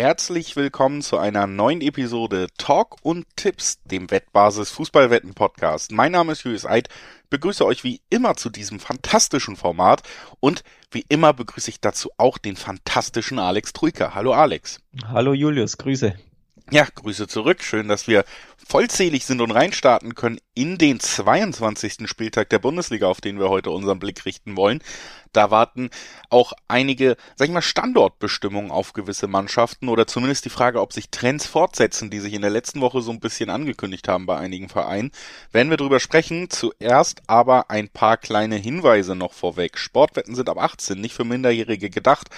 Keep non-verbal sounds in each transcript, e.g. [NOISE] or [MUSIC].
Herzlich willkommen zu einer neuen Episode Talk und Tipps, dem Wettbasis Fußballwetten Podcast. Mein Name ist Julius Eid, begrüße euch wie immer zu diesem fantastischen Format und wie immer begrüße ich dazu auch den fantastischen Alex Trujka. Hallo Alex. Hallo Julius, Grüße. Ja, Grüße zurück. Schön, dass wir vollzählig sind und reinstarten können in den 22. Spieltag der Bundesliga, auf den wir heute unseren Blick richten wollen. Da warten auch einige, sag ich mal, Standortbestimmungen auf gewisse Mannschaften oder zumindest die Frage, ob sich Trends fortsetzen, die sich in der letzten Woche so ein bisschen angekündigt haben bei einigen Vereinen. Werden wir drüber sprechen. Zuerst aber ein paar kleine Hinweise noch vorweg. Sportwetten sind ab 18, nicht für Minderjährige gedacht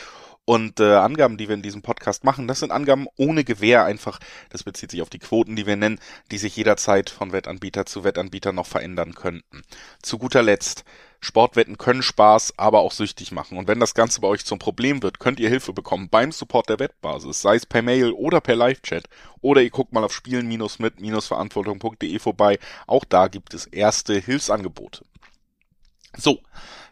und äh, Angaben, die wir in diesem Podcast machen, das sind Angaben ohne Gewähr einfach. Das bezieht sich auf die Quoten, die wir nennen, die sich jederzeit von Wettanbieter zu Wettanbieter noch verändern könnten. Zu guter Letzt, Sportwetten können Spaß, aber auch süchtig machen. Und wenn das Ganze bei euch zum Problem wird, könnt ihr Hilfe bekommen beim Support der Wettbasis, sei es per Mail oder per Live-Chat. Oder ihr guckt mal auf spielen-mit-verantwortung.de vorbei. Auch da gibt es erste Hilfsangebote. So,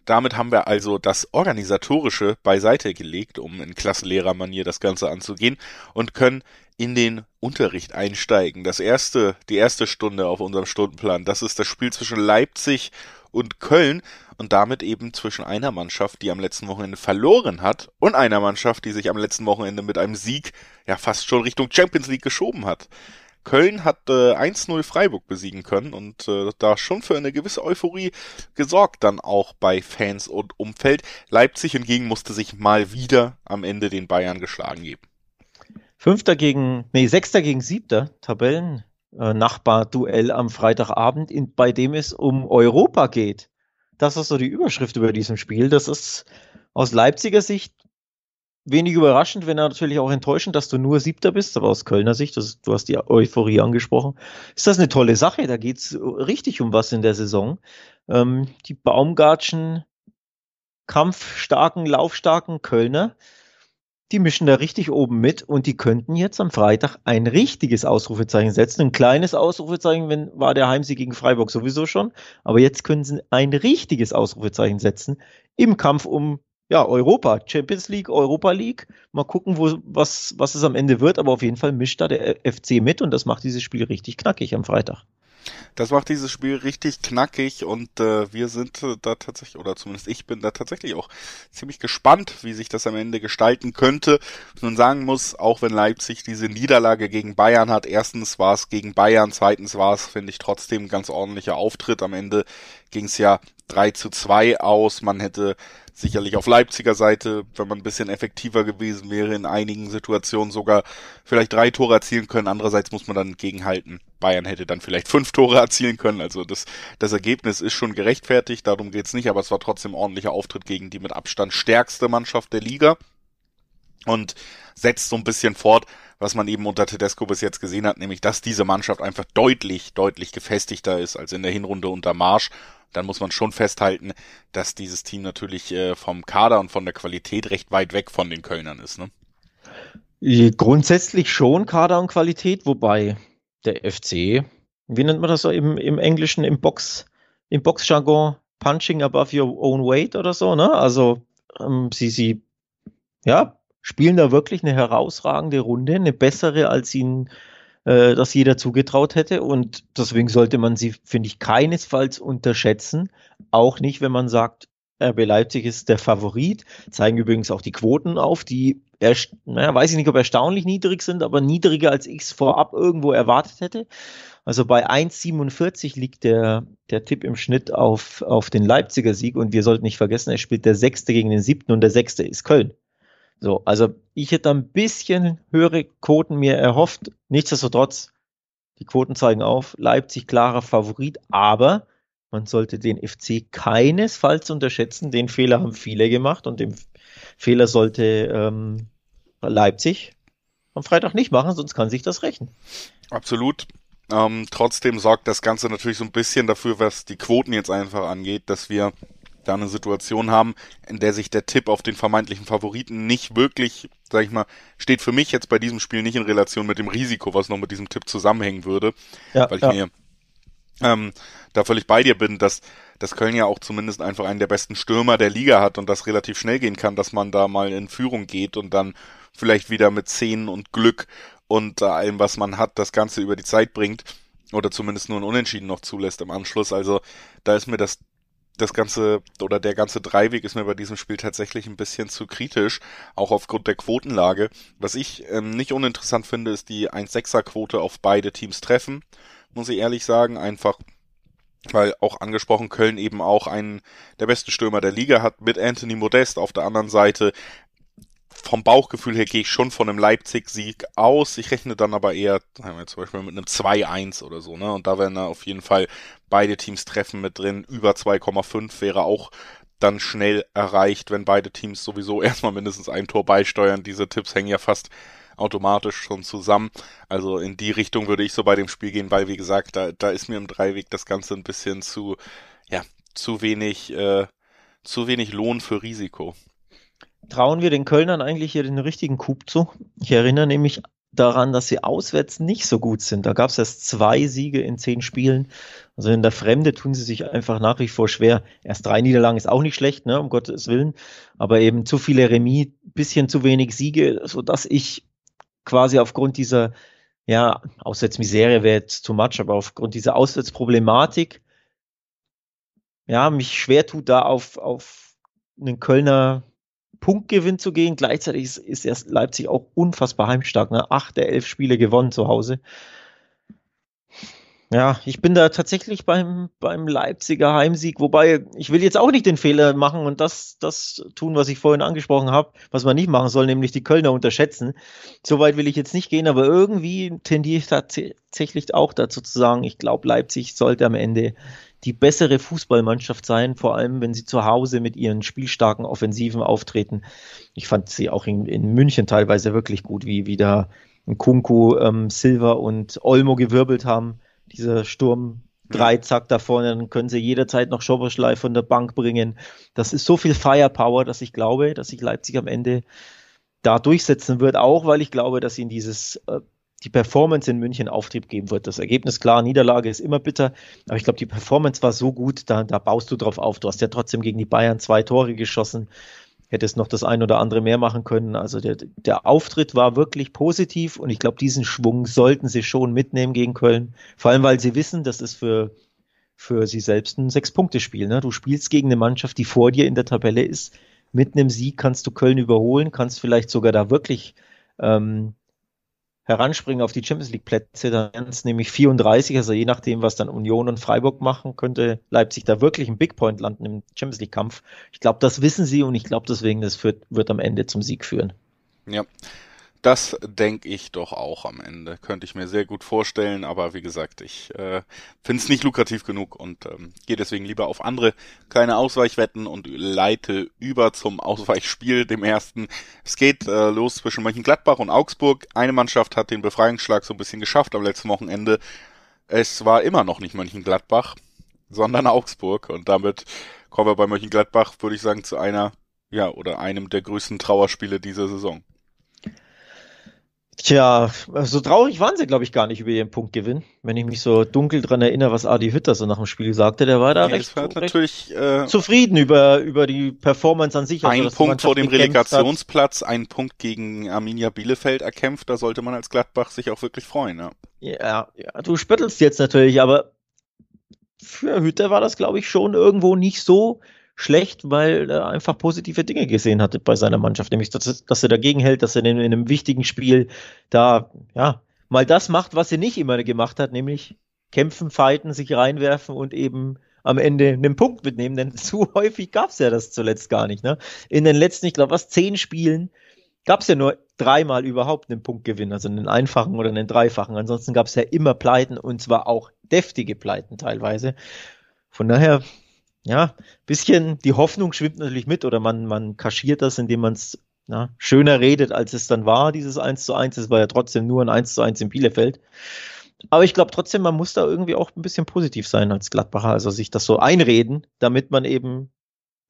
damit haben wir also das Organisatorische beiseite gelegt, um in Klassenlehrermanier das Ganze anzugehen und können in den Unterricht einsteigen. Das erste, die erste Stunde auf unserem Stundenplan, das ist das Spiel zwischen Leipzig und Köln und damit eben zwischen einer Mannschaft, die am letzten Wochenende verloren hat und einer Mannschaft, die sich am letzten Wochenende mit einem Sieg ja fast schon Richtung Champions League geschoben hat. Köln hat äh, 1-0 Freiburg besiegen können und äh, da schon für eine gewisse Euphorie gesorgt dann auch bei Fans und Umfeld. Leipzig hingegen musste sich mal wieder am Ende den Bayern geschlagen geben. Fünfter gegen, nee, Sechster gegen Siebter Tabellen. Äh, Nachbar-Duell am Freitagabend, in, bei dem es um Europa geht. Das ist so die Überschrift über diesem Spiel. Das ist aus Leipziger Sicht wenig überraschend, wenn natürlich auch enttäuschend, dass du nur Siebter bist, aber aus Kölner Sicht, das, du hast die Euphorie angesprochen, ist das eine tolle Sache. Da geht's richtig um was in der Saison. Ähm, die Baumgartschen kampfstarken, laufstarken Kölner, die mischen da richtig oben mit und die könnten jetzt am Freitag ein richtiges Ausrufezeichen setzen. Ein kleines Ausrufezeichen wenn, war der Heimsieg gegen Freiburg sowieso schon, aber jetzt können sie ein richtiges Ausrufezeichen setzen im Kampf um ja, Europa, Champions League, Europa League. Mal gucken, wo, was, was es am Ende wird, aber auf jeden Fall mischt da der FC mit und das macht dieses Spiel richtig knackig am Freitag. Das macht dieses Spiel richtig knackig und äh, wir sind äh, da tatsächlich, oder zumindest ich bin da tatsächlich auch ziemlich gespannt, wie sich das am Ende gestalten könnte. Nun sagen muss, auch wenn Leipzig diese Niederlage gegen Bayern hat, erstens war es gegen Bayern, zweitens war es, finde ich, trotzdem ein ganz ordentlicher Auftritt. Am Ende ging es ja 3 zu 2 aus. Man hätte sicherlich auf Leipziger Seite, wenn man ein bisschen effektiver gewesen wäre, in einigen Situationen sogar vielleicht drei Tore erzielen können. Andererseits muss man dann gegenhalten. Bayern hätte dann vielleicht fünf Tore erzielen können. Also das, das Ergebnis ist schon gerechtfertigt, darum geht's nicht, aber es war trotzdem ordentlicher Auftritt gegen die mit Abstand stärkste Mannschaft der Liga. Und setzt so ein bisschen fort, was man eben unter Tedesco bis jetzt gesehen hat, nämlich dass diese Mannschaft einfach deutlich, deutlich gefestigter ist als in der Hinrunde unter Marsch dann muss man schon festhalten, dass dieses Team natürlich äh, vom Kader und von der Qualität recht weit weg von den Kölnern ist. Ne? Grundsätzlich schon Kader und Qualität, wobei der FC, wie nennt man das so im, im Englischen, im Box, im Boxjargon, punching above your own weight oder so, ne? Also ähm, sie, sie, ja, spielen da wirklich eine herausragende Runde, eine bessere, als ihnen äh, das jeder zugetraut hätte. Und deswegen sollte man sie, finde ich, keinesfalls unterschätzen. Auch nicht, wenn man sagt, RB Leipzig ist der Favorit. Zeigen übrigens auch die Quoten auf, die, naja, weiß ich nicht, ob erstaunlich niedrig sind, aber niedriger als ich es vorab irgendwo erwartet hätte. Also bei 1,47 liegt der, der Tipp im Schnitt auf, auf den Leipziger Sieg und wir sollten nicht vergessen, er spielt der Sechste gegen den Siebten und der Sechste ist Köln. So, also ich hätte ein bisschen höhere Quoten mir erhofft. Nichtsdestotrotz, die Quoten zeigen auf, Leipzig klarer Favorit, aber man sollte den FC keinesfalls unterschätzen. Den Fehler haben viele gemacht und den Fehler sollte ähm, Leipzig am Freitag nicht machen, sonst kann sich das rächen. Absolut. Ähm, trotzdem sorgt das Ganze natürlich so ein bisschen dafür, was die Quoten jetzt einfach angeht, dass wir da eine Situation haben, in der sich der Tipp auf den vermeintlichen Favoriten nicht wirklich, sag ich mal, steht für mich jetzt bei diesem Spiel nicht in Relation mit dem Risiko, was noch mit diesem Tipp zusammenhängen würde, ja, weil ich ja. mir ähm, da völlig bei dir bin, dass, dass Köln ja auch zumindest einfach einen der besten Stürmer der Liga hat und das relativ schnell gehen kann, dass man da mal in Führung geht und dann vielleicht wieder mit Szenen und Glück und allem, was man hat, das Ganze über die Zeit bringt oder zumindest nur ein Unentschieden noch zulässt im Anschluss. Also da ist mir das das ganze oder der ganze Dreiweg ist mir bei diesem Spiel tatsächlich ein bisschen zu kritisch, auch aufgrund der Quotenlage. Was ich ähm, nicht uninteressant finde, ist die 1-6er Quote auf beide Teams treffen, muss ich ehrlich sagen, einfach weil auch angesprochen Köln eben auch einen der besten Stürmer der Liga hat mit Anthony Modest auf der anderen Seite. Vom Bauchgefühl her gehe ich schon von einem Leipzig-Sieg aus. Ich rechne dann aber eher, sagen wir zum Beispiel mit einem 2-1 oder so, ne? Und da werden da auf jeden Fall beide Teams treffen mit drin. Über 2,5 wäre auch dann schnell erreicht, wenn beide Teams sowieso [LAUGHS] erstmal mindestens ein Tor beisteuern. Diese Tipps hängen ja fast automatisch schon zusammen. Also in die Richtung würde ich so bei dem Spiel gehen, weil wie gesagt, da, da ist mir im Dreiweg das Ganze ein bisschen zu, ja, zu wenig, äh, zu wenig Lohn für Risiko. Trauen wir den Kölnern eigentlich hier den richtigen Coup zu? Ich erinnere nämlich daran, dass sie auswärts nicht so gut sind. Da gab es erst zwei Siege in zehn Spielen. Also in der Fremde tun sie sich einfach nach wie vor schwer. Erst drei Niederlagen ist auch nicht schlecht, ne, um Gottes Willen. Aber eben zu viele Remis, bisschen zu wenig Siege, so dass ich quasi aufgrund dieser, ja, Auswärtsmisere wäre jetzt too much, aber aufgrund dieser Auswärtsproblematik, ja, mich schwer tut, da auf, auf einen Kölner Punktgewinn zu gehen. Gleichzeitig ist, ist erst Leipzig auch unfassbar heimstark. Ne? Acht der elf Spiele gewonnen zu Hause. Ja, ich bin da tatsächlich beim, beim Leipziger Heimsieg, wobei ich will jetzt auch nicht den Fehler machen und das, das tun, was ich vorhin angesprochen habe, was man nicht machen soll, nämlich die Kölner unterschätzen. Soweit will ich jetzt nicht gehen, aber irgendwie tendiere ich tatsächlich auch dazu zu sagen, ich glaube, Leipzig sollte am Ende die bessere Fußballmannschaft sein, vor allem wenn sie zu Hause mit ihren spielstarken Offensiven auftreten. Ich fand sie auch in, in München teilweise wirklich gut, wie wieder Kunku, ähm, Silva und Olmo gewirbelt haben dieser Sturm Dreizack da vorne, dann können sie jederzeit noch Schoberschlei von der Bank bringen. Das ist so viel Firepower, dass ich glaube, dass sich Leipzig am Ende da durchsetzen wird, auch weil ich glaube, dass ihnen dieses äh, die Performance in München Auftrieb geben wird. Das Ergebnis, klar, Niederlage ist immer bitter, aber ich glaube, die Performance war so gut, da, da baust du drauf auf. Du hast ja trotzdem gegen die Bayern zwei Tore geschossen hättest noch das ein oder andere mehr machen können. Also der, der Auftritt war wirklich positiv und ich glaube, diesen Schwung sollten sie schon mitnehmen gegen Köln. Vor allem, weil sie wissen, das ist für, für sie selbst ein Sechs-Punkte-Spiel. Ne? Du spielst gegen eine Mannschaft, die vor dir in der Tabelle ist. Mit einem Sieg kannst du Köln überholen, kannst vielleicht sogar da wirklich ähm, heranspringen auf die Champions League Plätze, dann wären es nämlich 34, also je nachdem, was dann Union und Freiburg machen, könnte Leipzig da wirklich ein Big Point landen im Champions League Kampf. Ich glaube, das wissen sie und ich glaube deswegen, das wird, wird am Ende zum Sieg führen. Ja, das denke ich doch auch am Ende. Könnte ich mir sehr gut vorstellen, aber wie gesagt, ich äh, finde es nicht lukrativ genug und ähm, gehe deswegen lieber auf andere kleine Ausweichwetten und leite über zum Ausweichspiel, dem ersten. Es geht äh, los zwischen Mönchengladbach und Augsburg. Eine Mannschaft hat den Befreiungsschlag so ein bisschen geschafft am letzten Wochenende. Es war immer noch nicht Mönchengladbach, sondern Augsburg und damit kommen wir bei Mönchengladbach, würde ich sagen, zu einer, ja, oder einem der größten Trauerspiele dieser Saison. Tja, so traurig waren sie, glaube ich, gar nicht über ihren Punktgewinn. Wenn ich mich so dunkel dran erinnere, was Adi Hütter so nach dem Spiel sagte, der war da ja, recht, war recht äh, zufrieden über, über die Performance an sich. Also, ein Punkt vor dem Relegationsplatz, ein Punkt gegen Arminia Bielefeld erkämpft, da sollte man als Gladbach sich auch wirklich freuen. Ja, ja, ja du spöttelst jetzt natürlich, aber für Hütter war das, glaube ich, schon irgendwo nicht so schlecht, weil er einfach positive Dinge gesehen hatte bei seiner Mannschaft, nämlich dass, dass er dagegen hält, dass er in, in einem wichtigen Spiel da ja mal das macht, was er nicht immer gemacht hat, nämlich kämpfen, fighten, sich reinwerfen und eben am Ende einen Punkt mitnehmen, denn [LAUGHS] zu häufig gab es ja das zuletzt gar nicht. Ne? In den letzten, ich glaube, was zehn Spielen gab es ja nur dreimal überhaupt einen Punktgewinn, also einen einfachen oder einen dreifachen. Ansonsten gab es ja immer Pleiten und zwar auch deftige Pleiten teilweise. Von daher ja, bisschen die Hoffnung schwimmt natürlich mit oder man, man kaschiert das, indem man es schöner redet, als es dann war, dieses 1 zu 1. Es war ja trotzdem nur ein 1 zu 1 in Bielefeld. Aber ich glaube trotzdem, man muss da irgendwie auch ein bisschen positiv sein als Gladbacher, also sich das so einreden, damit man eben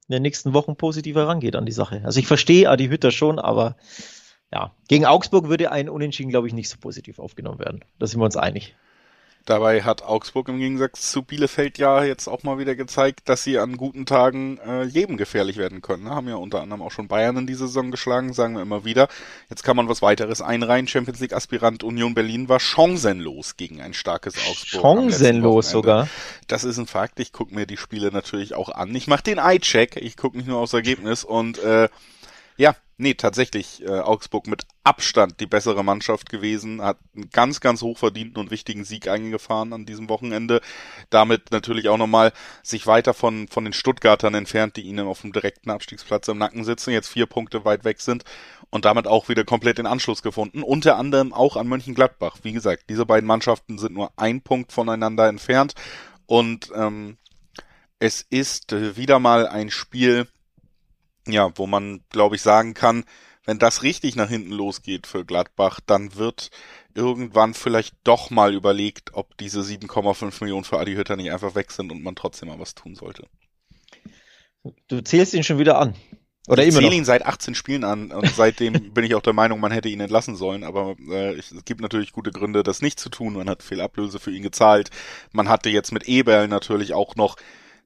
in den nächsten Wochen positiver rangeht an die Sache. Also ich verstehe Adi Hütter schon, aber ja, gegen Augsburg würde ein Unentschieden, glaube ich, nicht so positiv aufgenommen werden. Da sind wir uns einig. Dabei hat Augsburg im Gegensatz zu Bielefeld ja jetzt auch mal wieder gezeigt, dass sie an guten Tagen äh, jedem gefährlich werden können. Ne? Haben ja unter anderem auch schon Bayern in dieser Saison geschlagen, sagen wir immer wieder. Jetzt kann man was weiteres einreihen. Champions League Aspirant Union Berlin war chancenlos gegen ein starkes Augsburg. Chancenlos sogar. Das ist ein Fakt. Ich gucke mir die Spiele natürlich auch an. Ich mache den Eye-Check. Ich gucke nicht nur aufs Ergebnis und äh, ja, nee, tatsächlich äh, Augsburg mit Abstand die bessere Mannschaft gewesen, hat einen ganz, ganz hochverdienten und wichtigen Sieg eingefahren an diesem Wochenende. Damit natürlich auch nochmal sich weiter von, von den Stuttgartern entfernt, die ihnen auf dem direkten Abstiegsplatz im Nacken sitzen, jetzt vier Punkte weit weg sind und damit auch wieder komplett den Anschluss gefunden. Unter anderem auch an Mönchengladbach. Wie gesagt, diese beiden Mannschaften sind nur ein Punkt voneinander entfernt und ähm, es ist äh, wieder mal ein Spiel, ja, wo man, glaube ich, sagen kann, wenn das richtig nach hinten losgeht für Gladbach, dann wird irgendwann vielleicht doch mal überlegt, ob diese 7,5 Millionen für Adi Hütter nicht einfach weg sind und man trotzdem mal was tun sollte. Du zählst ihn schon wieder an. Oder ich zähle ihn seit 18 Spielen an und seitdem [LAUGHS] bin ich auch der Meinung, man hätte ihn entlassen sollen. Aber äh, es gibt natürlich gute Gründe, das nicht zu tun. Man hat viel Ablöse für ihn gezahlt. Man hatte jetzt mit Eberl natürlich auch noch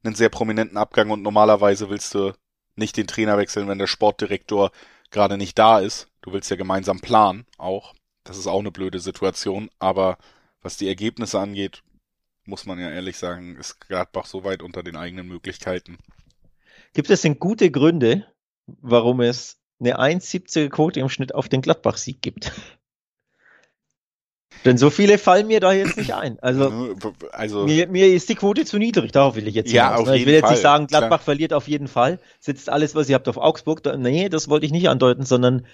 einen sehr prominenten Abgang und normalerweise willst du nicht den Trainer wechseln, wenn der Sportdirektor gerade nicht da ist. Du willst ja gemeinsam planen auch. Das ist auch eine blöde Situation. Aber was die Ergebnisse angeht, muss man ja ehrlich sagen, ist Gladbach so weit unter den eigenen Möglichkeiten. Gibt es denn gute Gründe, warum es eine 1,70er Quote im Schnitt auf den Gladbach-Sieg gibt? Denn so viele fallen mir da jetzt nicht ein. Also, also mir, mir ist die Quote zu niedrig, darauf will ich jetzt ja, auf ne? Ich will jetzt Fall. nicht sagen, Gladbach Klar. verliert auf jeden Fall, sitzt alles, was ihr habt, auf Augsburg. Da, nee, das wollte ich nicht andeuten, sondern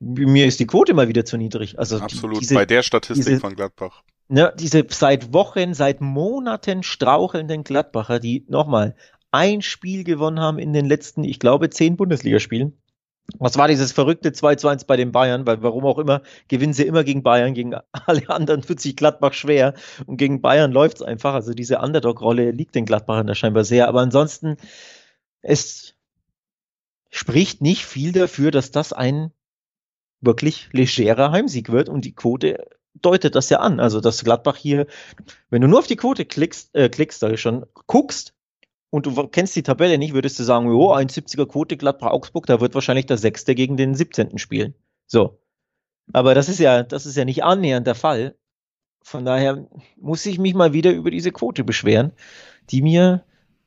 mir ist die Quote mal wieder zu niedrig. Also Absolut, diese, bei der Statistik diese, von Gladbach. Ne, diese seit Wochen, seit Monaten strauchelnden Gladbacher, die nochmal ein Spiel gewonnen haben in den letzten, ich glaube, zehn Bundesligaspielen was war dieses verrückte 2 zu 1 bei den Bayern? Weil warum auch immer, gewinnen sie immer gegen Bayern, gegen [LAUGHS] alle anderen wird sich Gladbach schwer und gegen Bayern läuft es einfach. Also diese Underdog-Rolle liegt den Gladbachern da scheinbar sehr. Aber ansonsten, es spricht nicht viel dafür, dass das ein wirklich legerer Heimsieg wird und die Quote deutet das ja an. Also, dass Gladbach hier, wenn du nur auf die Quote klickst, äh, klickst, da schon, guckst, und du kennst die Tabelle nicht, würdest du sagen, jo, 1,70er Quote Gladbach-Augsburg, da wird wahrscheinlich der Sechste gegen den 17. spielen. So. Aber das ist ja, das ist ja nicht annähernd der Fall. Von daher muss ich mich mal wieder über diese Quote beschweren, die mir,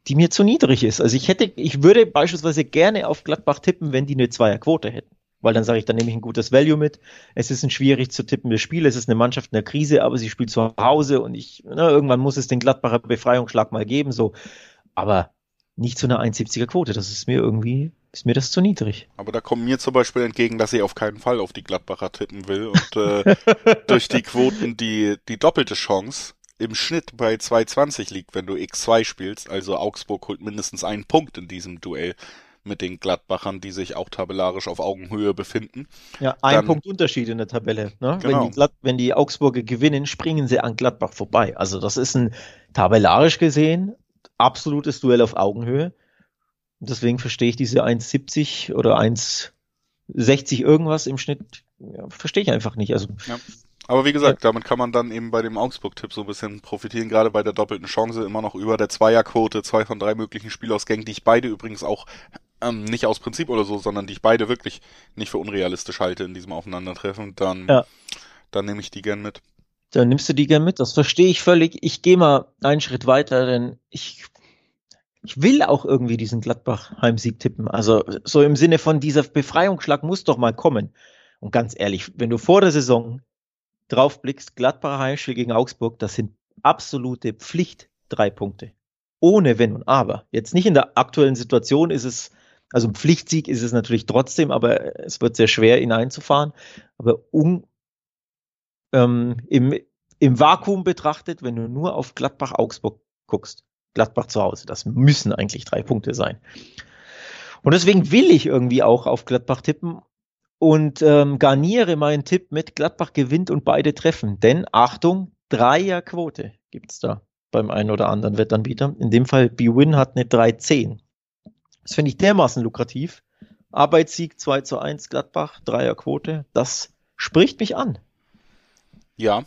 die mir zu niedrig ist. Also ich hätte, ich würde beispielsweise gerne auf Gladbach tippen, wenn die eine Zweierquote hätten. Weil dann sage ich, dann nehme ich ein gutes Value mit. Es ist ein schwierig zu tippendes Spiel, es ist eine Mannschaft in der Krise, aber sie spielt zu Hause und ich, na, irgendwann muss es den Gladbacher Befreiungsschlag mal geben. So, aber nicht zu einer 1,70er Quote. Das ist mir irgendwie, ist mir das zu niedrig. Aber da kommt mir zum Beispiel entgegen, dass ich auf keinen Fall auf die Gladbacher tippen will und äh, [LAUGHS] durch die Quoten die, die doppelte Chance im Schnitt bei 2,20 liegt, wenn du X2 spielst. Also Augsburg holt mindestens einen Punkt in diesem Duell mit den Gladbachern, die sich auch tabellarisch auf Augenhöhe befinden. Ja, ein Dann, Punkt Unterschied in der Tabelle. Ne? Genau. Wenn, die wenn die Augsburger gewinnen, springen sie an Gladbach vorbei. Also das ist ein tabellarisch gesehen absolutes Duell auf Augenhöhe. Deswegen verstehe ich diese 1,70 oder 1,60 irgendwas im Schnitt, ja, verstehe ich einfach nicht. Also, ja. Aber wie gesagt, damit kann man dann eben bei dem Augsburg-Tipp so ein bisschen profitieren, gerade bei der doppelten Chance immer noch über der Zweierquote, zwei von drei möglichen Spielausgängen, die ich beide übrigens auch ähm, nicht aus Prinzip oder so, sondern die ich beide wirklich nicht für unrealistisch halte in diesem Aufeinandertreffen, dann, ja. dann nehme ich die gern mit. Dann nimmst du die gern mit. Das verstehe ich völlig. Ich gehe mal einen Schritt weiter, denn ich, ich will auch irgendwie diesen Gladbach-Heimsieg tippen. Also so im Sinne von dieser Befreiungsschlag muss doch mal kommen. Und ganz ehrlich, wenn du vor der Saison draufblickst, Gladbacher Heimspiel gegen Augsburg, das sind absolute Pflicht drei Punkte. Ohne Wenn und Aber. Jetzt nicht in der aktuellen Situation ist es, also ein Pflichtsieg ist es natürlich trotzdem, aber es wird sehr schwer, ihn einzufahren. Aber un, ähm, im, im Vakuum betrachtet, wenn du nur auf Gladbach-Augsburg guckst, Gladbach zu Hause, das müssen eigentlich drei Punkte sein. Und deswegen will ich irgendwie auch auf Gladbach tippen und ähm, garniere meinen Tipp mit Gladbach gewinnt und beide treffen. Denn Achtung, Dreierquote gibt's da beim einen oder anderen Wettanbieter. In dem Fall B-Win hat eine 3-10. Das finde ich dermaßen lukrativ. Arbeitssieg 2 zu 1 Gladbach, Dreierquote. Das spricht mich an. Ja,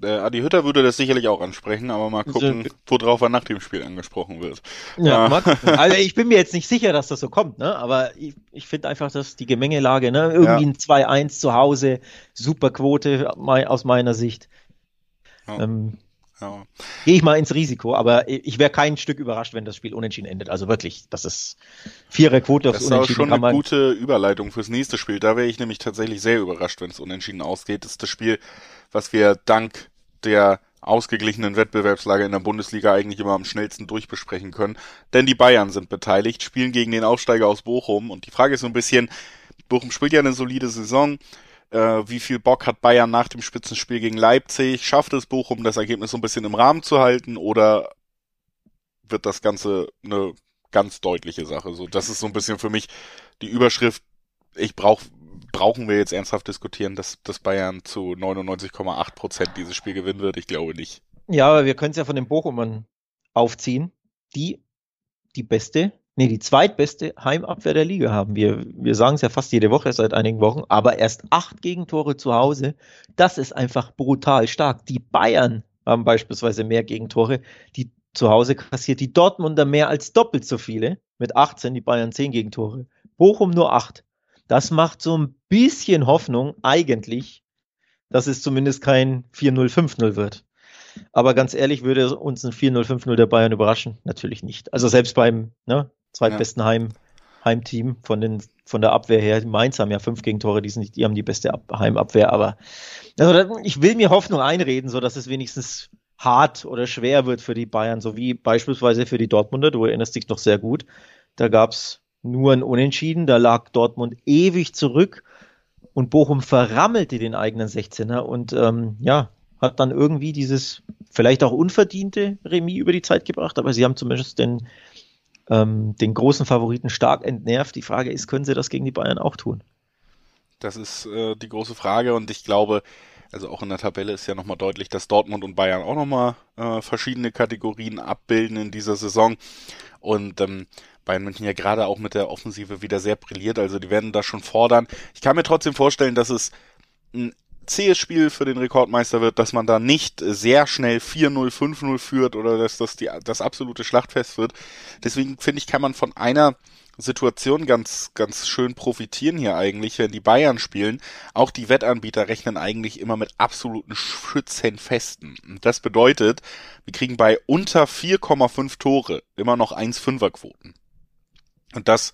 Äh, Adi Hütter würde das sicherlich auch ansprechen, aber mal gucken, worauf er nach dem Spiel angesprochen wird. Ja, äh. Marc, [LAUGHS] also ich bin mir jetzt nicht sicher, dass das so kommt, ne? aber ich, ich finde einfach, dass die Gemengelage, ne? irgendwie ja. ein 2-1 zu Hause, super Quote aus meiner Sicht. Ja. Ähm, ja. Gehe ich mal ins Risiko, aber ich wäre kein Stück überrascht, wenn das Spiel unentschieden endet. Also wirklich, das ist vierer Quote aufs Unentschieden. Das ist schon eine gute Überleitung fürs nächste Spiel. Da wäre ich nämlich tatsächlich sehr überrascht, wenn es unentschieden ausgeht. Das ist das Spiel, was wir dank der ausgeglichenen Wettbewerbslage in der Bundesliga eigentlich immer am schnellsten durchbesprechen können. Denn die Bayern sind beteiligt, spielen gegen den Aufsteiger aus Bochum. Und die Frage ist so ein bisschen, Bochum spielt ja eine solide Saison äh, wie viel Bock hat Bayern nach dem Spitzenspiel gegen Leipzig? Schafft es Bochum, das Ergebnis so ein bisschen im Rahmen zu halten oder wird das Ganze eine ganz deutliche Sache? So, das ist so ein bisschen für mich die Überschrift. Ich brauche brauchen wir jetzt ernsthaft diskutieren, dass, dass Bayern zu 99,8 Prozent dieses Spiel gewinnen wird? Ich glaube nicht. Ja, aber wir können es ja von den Bochumern aufziehen, die die beste nee, die zweitbeste Heimabwehr der Liga haben. Wir, wir sagen es ja fast jede Woche seit einigen Wochen, aber erst acht Gegentore zu Hause, das ist einfach brutal stark. Die Bayern haben beispielsweise mehr Gegentore, die zu Hause kassiert, die Dortmunder mehr als doppelt so viele, mit 18, die Bayern 10 Gegentore. Bochum nur 8. Das macht so ein bisschen Hoffnung, eigentlich, dass es zumindest kein 4-0, 5-0 wird. Aber ganz ehrlich, würde uns ein 4-0, 5-0 der Bayern überraschen? Natürlich nicht. Also selbst beim ne, zweitbesten ja. Heim, Heimteam von, den, von der Abwehr her. Mainz haben ja fünf Gegentore, die, sind die haben die beste Ab Heimabwehr, aber also, ich will mir Hoffnung einreden, so dass es wenigstens hart oder schwer wird für die Bayern, so wie beispielsweise für die Dortmunder. Du erinnerst dich noch sehr gut. Da gab es nur ein Unentschieden, da lag Dortmund ewig zurück und Bochum verrammelte den eigenen 16er und ähm, ja, hat dann irgendwie dieses vielleicht auch unverdiente Remis über die Zeit gebracht, aber sie haben zumindest den, ähm, den großen Favoriten stark entnervt. Die Frage ist, können sie das gegen die Bayern auch tun? Das ist äh, die große Frage und ich glaube, also auch in der Tabelle ist ja nochmal deutlich, dass Dortmund und Bayern auch nochmal äh, verschiedene Kategorien abbilden in dieser Saison. Und ähm, Bayern München ja gerade auch mit der Offensive wieder sehr brilliert, also die werden da schon fordern. Ich kann mir trotzdem vorstellen, dass es ein zähes Spiel für den Rekordmeister wird, dass man da nicht sehr schnell 4-0, 5-0 führt oder dass das die, das absolute Schlachtfest wird. Deswegen finde ich, kann man von einer Situation ganz, ganz schön profitieren hier eigentlich, wenn die Bayern spielen. Auch die Wettanbieter rechnen eigentlich immer mit absoluten Schützenfesten. Und das bedeutet, wir kriegen bei unter 4,5 Tore immer noch 1,5er Quoten. Und das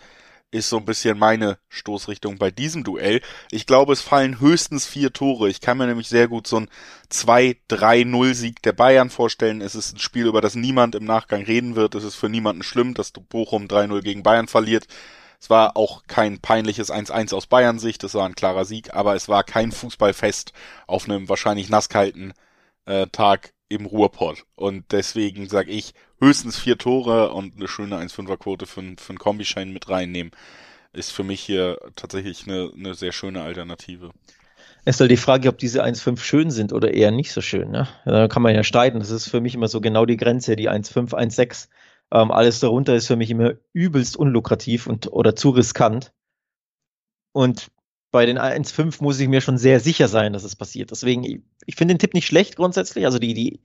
ist so ein bisschen meine Stoßrichtung bei diesem Duell. Ich glaube, es fallen höchstens vier Tore. Ich kann mir nämlich sehr gut so ein 2-3-0-Sieg der Bayern vorstellen. Es ist ein Spiel, über das niemand im Nachgang reden wird. Es ist für niemanden schlimm, dass Bochum 3-0 gegen Bayern verliert. Es war auch kein peinliches 1-1 aus Bayern Sicht, es war ein klarer Sieg, aber es war kein Fußballfest auf einem wahrscheinlich nasskalten äh, Tag im Ruhrpott. Und deswegen sage ich, höchstens vier Tore und eine schöne 1-5er-Quote für, für einen Kombischein mit reinnehmen, ist für mich hier tatsächlich eine, eine sehr schöne Alternative. Es ist halt die Frage, ob diese 1,5 schön sind oder eher nicht so schön. Ne? Da kann man ja streiten. Das ist für mich immer so genau die Grenze, die 1,5, 1,6. Ähm, alles darunter ist für mich immer übelst unlukrativ und oder zu riskant. Und bei den 1,5 muss ich mir schon sehr sicher sein, dass es passiert. Deswegen, ich, ich finde den Tipp nicht schlecht grundsätzlich. Also die, die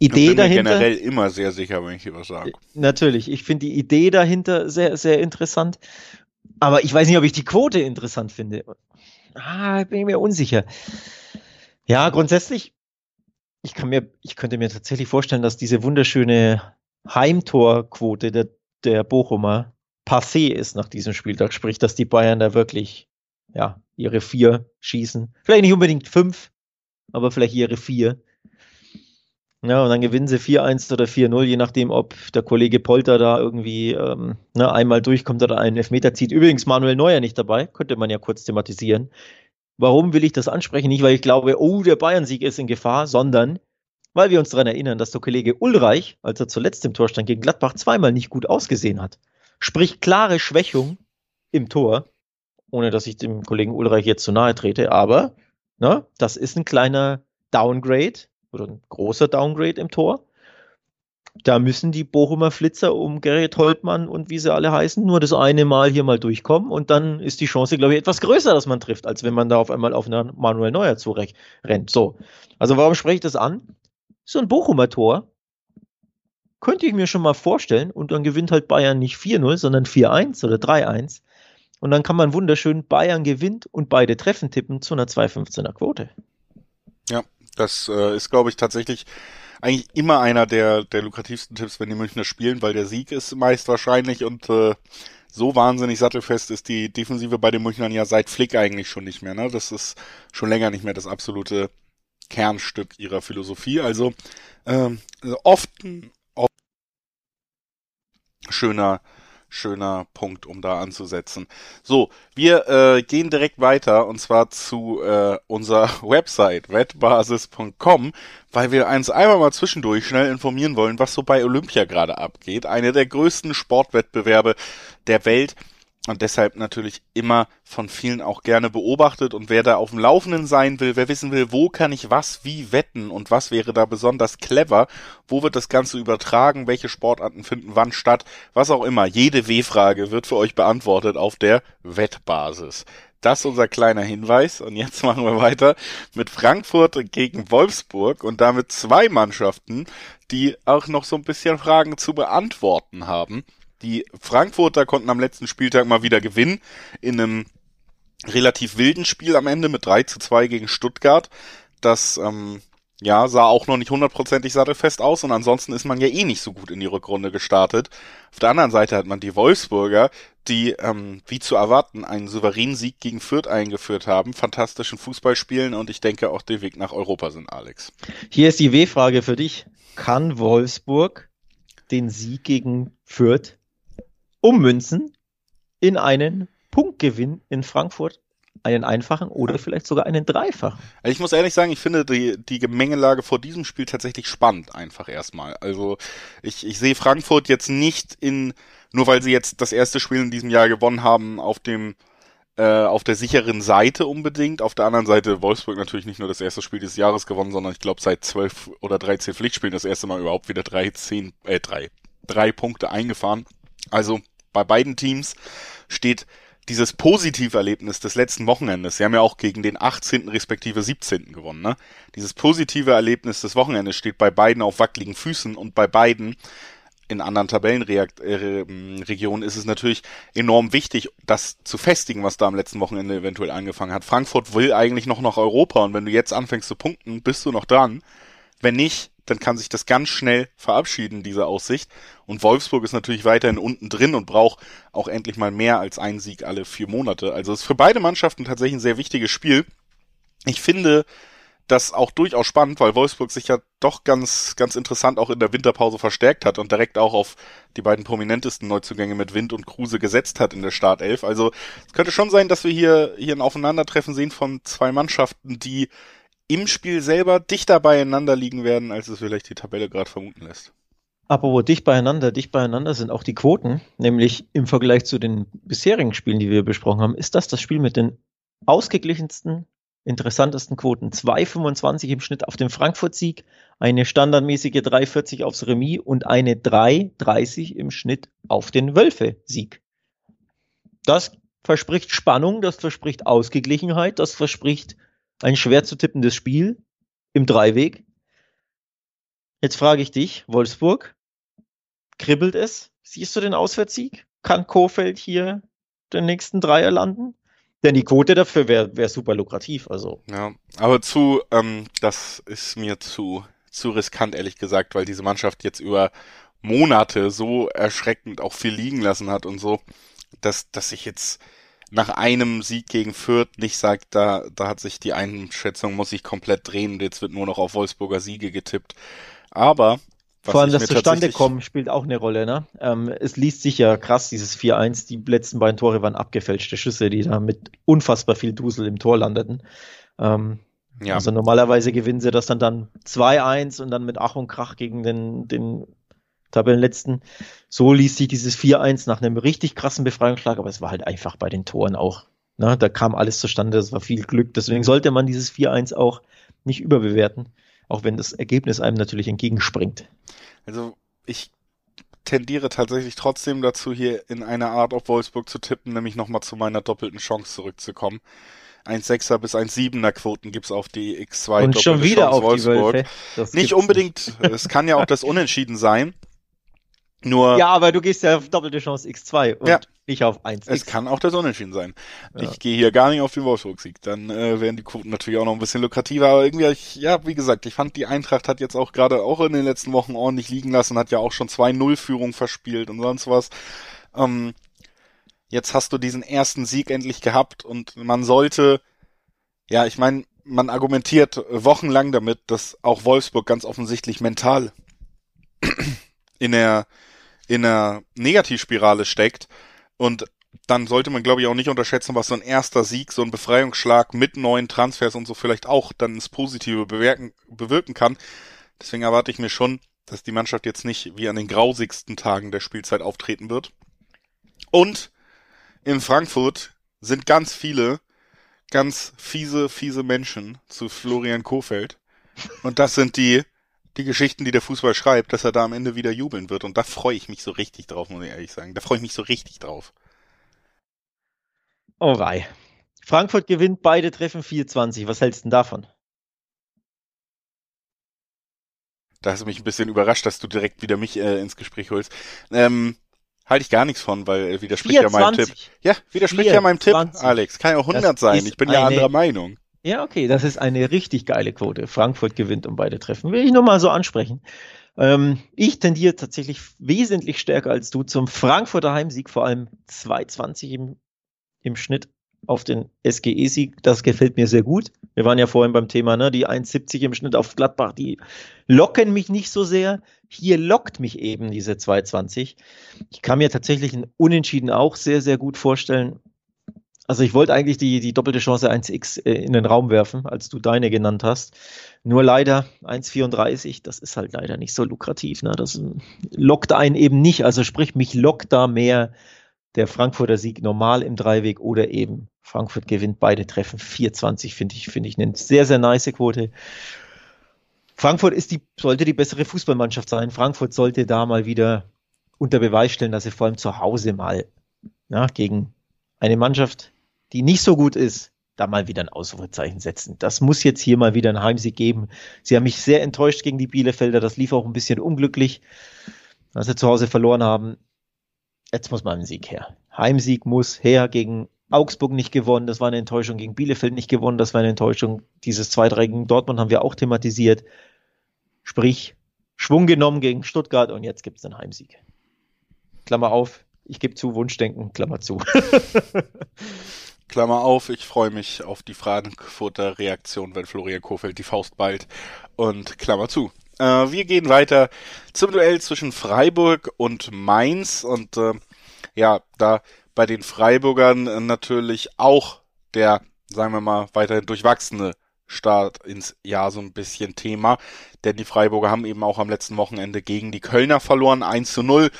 Idee ich bin dahinter. generell immer sehr sicher, wenn ich hier was sage. Natürlich, ich finde die Idee dahinter sehr, sehr interessant. Aber ich weiß nicht, ob ich die Quote interessant finde. Ah, bin ich mir unsicher. Ja, grundsätzlich, ich kann mir, ich könnte mir tatsächlich vorstellen, dass diese wunderschöne Heimtorquote der, der Bochumer passé ist nach diesem Spieltag. Sprich, dass die Bayern da wirklich ja, ihre vier schießen. Vielleicht nicht unbedingt fünf, aber vielleicht ihre vier. Ja, und dann gewinnen sie 4-1 oder 4-0, je nachdem, ob der Kollege Polter da irgendwie ähm, ne, einmal durchkommt oder einen Elfmeter zieht. Übrigens Manuel Neuer nicht dabei, könnte man ja kurz thematisieren. Warum will ich das ansprechen? Nicht, weil ich glaube, oh, der Bayern-Sieg ist in Gefahr, sondern weil wir uns daran erinnern, dass der Kollege Ulreich, als er zuletzt im Tor stand gegen Gladbach, zweimal nicht gut ausgesehen hat. Sprich klare Schwächung im Tor, ohne dass ich dem Kollegen Ulreich jetzt zu nahe trete, aber ne, das ist ein kleiner Downgrade oder ein großer Downgrade im Tor. da müssen die Bochumer Flitzer um Gerrit Holtmann und wie sie alle heißen, nur das eine Mal hier mal durchkommen und dann ist die Chance, glaube ich, etwas größer, dass man trifft, als wenn man da auf einmal auf einen Manuel Neuer zurennt. So. Also warum spreche ich das an? So ein Bochumer Tor könnte ich mir schon mal vorstellen und dann gewinnt halt Bayern nicht 4-0, sondern 4-1 oder 3-1 und dann kann man wunderschön Bayern gewinnt und beide Treffen tippen zu einer 2,15er Quote. Ja, das äh, ist, glaube ich, tatsächlich eigentlich immer einer der, der lukrativsten Tipps, wenn die Münchner spielen, weil der Sieg ist meist wahrscheinlich und äh, so wahnsinnig sattelfest ist die Defensive bei den Münchnern ja seit Flick eigentlich schon nicht mehr. Ne? Das ist schon länger nicht mehr das absolute Kernstück ihrer Philosophie. Also ähm, oft, oft schöner schöner Punkt, um da anzusetzen. So, wir äh, gehen direkt weiter und zwar zu äh, unserer [LAUGHS] Website wettbasis.com, weil wir eins einmal mal zwischendurch schnell informieren wollen, was so bei Olympia gerade abgeht. Eine der größten Sportwettbewerbe der Welt und deshalb natürlich immer von vielen auch gerne beobachtet und wer da auf dem Laufenden sein will, wer wissen will, wo kann ich was wie wetten und was wäre da besonders clever, wo wird das Ganze übertragen, welche Sportarten finden wann statt, was auch immer, jede W-Frage wird für euch beantwortet auf der Wettbasis. Das ist unser kleiner Hinweis und jetzt [LAUGHS] machen wir weiter mit Frankfurt gegen Wolfsburg und damit zwei Mannschaften, die auch noch so ein bisschen Fragen zu beantworten haben. Die Frankfurter konnten am letzten Spieltag mal wieder gewinnen in einem relativ wilden Spiel am Ende mit 3 zu 2 gegen Stuttgart. Das ähm, ja, sah auch noch nicht hundertprozentig sattelfest aus und ansonsten ist man ja eh nicht so gut in die Rückrunde gestartet. Auf der anderen Seite hat man die Wolfsburger, die, ähm, wie zu erwarten, einen souveränen Sieg gegen Fürth eingeführt haben, fantastischen Fußball spielen und ich denke auch den Weg nach Europa sind, Alex. Hier ist die W-Frage für dich. Kann Wolfsburg den Sieg gegen Fürth ummünzen in einen Punktgewinn in Frankfurt, einen einfachen oder vielleicht sogar einen dreifachen. Also ich muss ehrlich sagen, ich finde die, die Gemengelage vor diesem Spiel tatsächlich spannend, einfach erstmal. Also ich, ich sehe Frankfurt jetzt nicht in, nur weil sie jetzt das erste Spiel in diesem Jahr gewonnen haben, auf dem äh, auf der sicheren Seite unbedingt. Auf der anderen Seite Wolfsburg natürlich nicht nur das erste Spiel des Jahres gewonnen, sondern ich glaube seit zwölf oder dreizehn Pflichtspielen das erste Mal überhaupt wieder drei, zehn, äh, drei, drei Punkte eingefahren. Also bei beiden Teams steht dieses positive Erlebnis des letzten Wochenendes, sie haben ja auch gegen den 18. respektive 17. gewonnen, ne? Dieses positive Erlebnis des Wochenendes steht bei beiden auf wackeligen Füßen und bei beiden in anderen Tabellenregionen äh, ist es natürlich enorm wichtig, das zu festigen, was da am letzten Wochenende eventuell angefangen hat. Frankfurt will eigentlich noch nach Europa und wenn du jetzt anfängst zu punkten, bist du noch dran. Wenn nicht, dann kann sich das ganz schnell verabschieden, diese Aussicht. Und Wolfsburg ist natürlich weiterhin unten drin und braucht auch endlich mal mehr als einen Sieg alle vier Monate. Also ist für beide Mannschaften tatsächlich ein sehr wichtiges Spiel. Ich finde das auch durchaus spannend, weil Wolfsburg sich ja doch ganz, ganz interessant auch in der Winterpause verstärkt hat und direkt auch auf die beiden prominentesten Neuzugänge mit Wind und Kruse gesetzt hat in der Startelf. Also es könnte schon sein, dass wir hier, hier ein Aufeinandertreffen sehen von zwei Mannschaften, die im Spiel selber dichter beieinander liegen werden, als es vielleicht die Tabelle gerade vermuten lässt. Apropos dicht beieinander, dicht beieinander sind auch die Quoten, nämlich im Vergleich zu den bisherigen Spielen, die wir besprochen haben, ist das das Spiel mit den ausgeglichensten, interessantesten Quoten. 2,25 im Schnitt auf den Frankfurt-Sieg, eine standardmäßige 3,40 aufs Remis und eine 3,30 im Schnitt auf den Wölfe-Sieg. Das verspricht Spannung, das verspricht Ausgeglichenheit, das verspricht ein schwer zu tippendes Spiel im Dreiweg. Jetzt frage ich dich, Wolfsburg, kribbelt es? Siehst du den Auswärtssieg? Kann Kofeld hier den nächsten Dreier landen? Denn die Quote dafür wäre wär super lukrativ. Also. Ja, aber zu, ähm, das ist mir zu, zu riskant, ehrlich gesagt, weil diese Mannschaft jetzt über Monate so erschreckend auch viel liegen lassen hat und so, dass, dass ich jetzt nach einem Sieg gegen Fürth nicht sagt, da, da hat sich die Einschätzung, muss sich komplett drehen und jetzt wird nur noch auf Wolfsburger Siege getippt. Aber vor allem das zustande kommen spielt auch eine Rolle. Ne? Ähm, es liest sich ja krass, dieses 4-1. Die letzten beiden Tore waren abgefälschte Schüsse, die da mit unfassbar viel Dusel im Tor landeten. Ähm, ja. Also normalerweise gewinnen sie das dann, dann 2-1 und dann mit Ach und Krach gegen den, den Tabellenletzten. So ließ sich dieses 4-1 nach einem richtig krassen Befreiungsschlag, aber es war halt einfach bei den Toren auch. Ne? Da kam alles zustande, es war viel Glück. Deswegen sollte man dieses 4-1 auch nicht überbewerten, auch wenn das Ergebnis einem natürlich entgegenspringt. Also ich tendiere tatsächlich trotzdem dazu, hier in einer Art auf Wolfsburg zu tippen, nämlich nochmal zu meiner doppelten Chance zurückzukommen. 1,6er bis 1,7er Quoten gibt's auf die X2 Und schon wieder Chance auf Wolfsburg. Die Wölfe. Nicht unbedingt, nicht. es kann ja auch das [LAUGHS] Unentschieden sein. Nur. Ja, aber du gehst ja auf doppelte Chance X2 und ja, nicht auf 1. Es kann auch das Unentschieden sein. Ja. Ich gehe hier gar nicht auf den Wolfsburg-Sieg. Dann äh, wären die Quoten natürlich auch noch ein bisschen lukrativer. Aber irgendwie, ich, ja, wie gesagt, ich fand, die Eintracht hat jetzt auch gerade auch in den letzten Wochen ordentlich liegen lassen, hat ja auch schon zwei Null-Führung verspielt und sonst was. Ähm, jetzt hast du diesen ersten Sieg endlich gehabt und man sollte, ja, ich meine, man argumentiert wochenlang damit, dass auch Wolfsburg ganz offensichtlich mental in der in einer Negativspirale steckt. Und dann sollte man, glaube ich, auch nicht unterschätzen, was so ein erster Sieg, so ein Befreiungsschlag mit neuen Transfers und so vielleicht auch dann ins Positive bewirken, bewirken kann. Deswegen erwarte ich mir schon, dass die Mannschaft jetzt nicht wie an den grausigsten Tagen der Spielzeit auftreten wird. Und in Frankfurt sind ganz viele ganz fiese, fiese Menschen zu Florian Kofeld. Und das sind die die Geschichten, die der Fußball schreibt, dass er da am Ende wieder jubeln wird. Und da freue ich mich so richtig drauf, muss ich ehrlich sagen. Da freue ich mich so richtig drauf. Oh wei. Frankfurt gewinnt beide Treffen 4-20. Was hältst du denn davon? Da hast du mich ein bisschen überrascht, dass du direkt wieder mich äh, ins Gespräch holst. Ähm, halte ich gar nichts von, weil äh, widerspricht 4, ja meinem Tipp. Ja, widerspricht 4, ja meinem Tipp, 20. Alex. Kann ja auch 100 das sein. Ich bin ja anderer Meinung. Ja, okay, das ist eine richtig geile Quote. Frankfurt gewinnt um beide Treffen. Will ich nur mal so ansprechen. Ähm, ich tendiere tatsächlich wesentlich stärker als du zum Frankfurter Heimsieg, vor allem 2,20 im, im Schnitt auf den SGE-Sieg. Das gefällt mir sehr gut. Wir waren ja vorhin beim Thema, ne, die 1,70 im Schnitt auf Gladbach, die locken mich nicht so sehr. Hier lockt mich eben diese 2,20. Ich kann mir tatsächlich ein Unentschieden auch sehr, sehr gut vorstellen. Also ich wollte eigentlich die, die doppelte Chance 1x äh, in den Raum werfen, als du deine genannt hast. Nur leider 1,34, das ist halt leider nicht so lukrativ. Ne? Das lockt einen eben nicht. Also sprich, mich lockt da mehr der Frankfurter Sieg normal im Dreiweg oder eben Frankfurt gewinnt beide Treffen 4,20, finde ich, finde ich eine sehr, sehr nice Quote. Frankfurt ist die, sollte die bessere Fußballmannschaft sein. Frankfurt sollte da mal wieder unter Beweis stellen, dass sie vor allem zu Hause mal ja, gegen eine Mannschaft die nicht so gut ist, da mal wieder ein Ausrufezeichen setzen. Das muss jetzt hier mal wieder ein Heimsieg geben. Sie haben mich sehr enttäuscht gegen die Bielefelder. Das lief auch ein bisschen unglücklich, dass sie zu Hause verloren haben. Jetzt muss mal ein Sieg her. Heimsieg muss her gegen Augsburg nicht gewonnen. Das war eine Enttäuschung. Gegen Bielefeld nicht gewonnen. Das war eine Enttäuschung. Dieses 2-3 gegen Dortmund haben wir auch thematisiert. Sprich, Schwung genommen gegen Stuttgart und jetzt gibt es einen Heimsieg. Klammer auf. Ich gebe zu, Wunschdenken, Klammer zu. [LAUGHS] Klammer auf, ich freue mich auf die Frankfurter Reaktion, wenn Florian Kofeld die Faust ballt. Und Klammer zu. Äh, wir gehen weiter zum Duell zwischen Freiburg und Mainz. Und äh, ja, da bei den Freiburgern natürlich auch der, sagen wir mal, weiterhin durchwachsene Start ins Jahr so ein bisschen Thema. Denn die Freiburger haben eben auch am letzten Wochenende gegen die Kölner verloren, 1 zu 0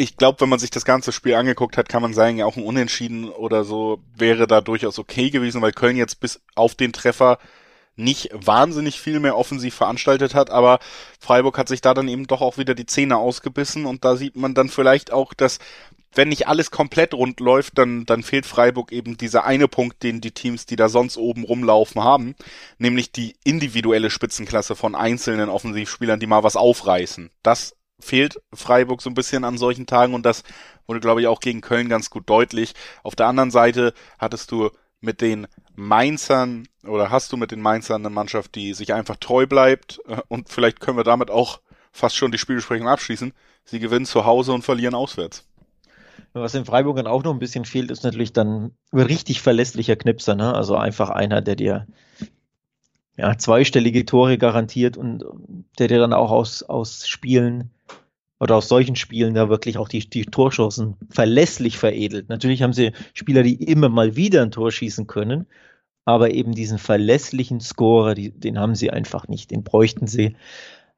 ich glaube, wenn man sich das ganze Spiel angeguckt hat, kann man sagen, ja auch ein Unentschieden oder so wäre da durchaus okay gewesen, weil Köln jetzt bis auf den Treffer nicht wahnsinnig viel mehr offensiv veranstaltet hat, aber Freiburg hat sich da dann eben doch auch wieder die Zähne ausgebissen und da sieht man dann vielleicht auch, dass wenn nicht alles komplett rund läuft, dann, dann fehlt Freiburg eben dieser eine Punkt, den die Teams, die da sonst oben rumlaufen, haben, nämlich die individuelle Spitzenklasse von einzelnen Offensivspielern, die mal was aufreißen. Das fehlt Freiburg so ein bisschen an solchen Tagen und das wurde, glaube ich, auch gegen Köln ganz gut deutlich. Auf der anderen Seite hattest du mit den Mainzern oder hast du mit den Mainzern eine Mannschaft, die sich einfach treu bleibt äh, und vielleicht können wir damit auch fast schon die Spielbesprechung abschließen. Sie gewinnen zu Hause und verlieren auswärts. Was in Freiburg dann auch noch ein bisschen fehlt, ist natürlich dann richtig verlässlicher Knipser, ne? Also einfach einer, der dir ja, zweistellige Tore garantiert und der dir dann auch aus, aus Spielen oder aus solchen Spielen da wirklich auch die, die Torchancen verlässlich veredelt. Natürlich haben sie Spieler, die immer mal wieder ein Tor schießen können, aber eben diesen verlässlichen Scorer, die, den haben sie einfach nicht, den bräuchten sie.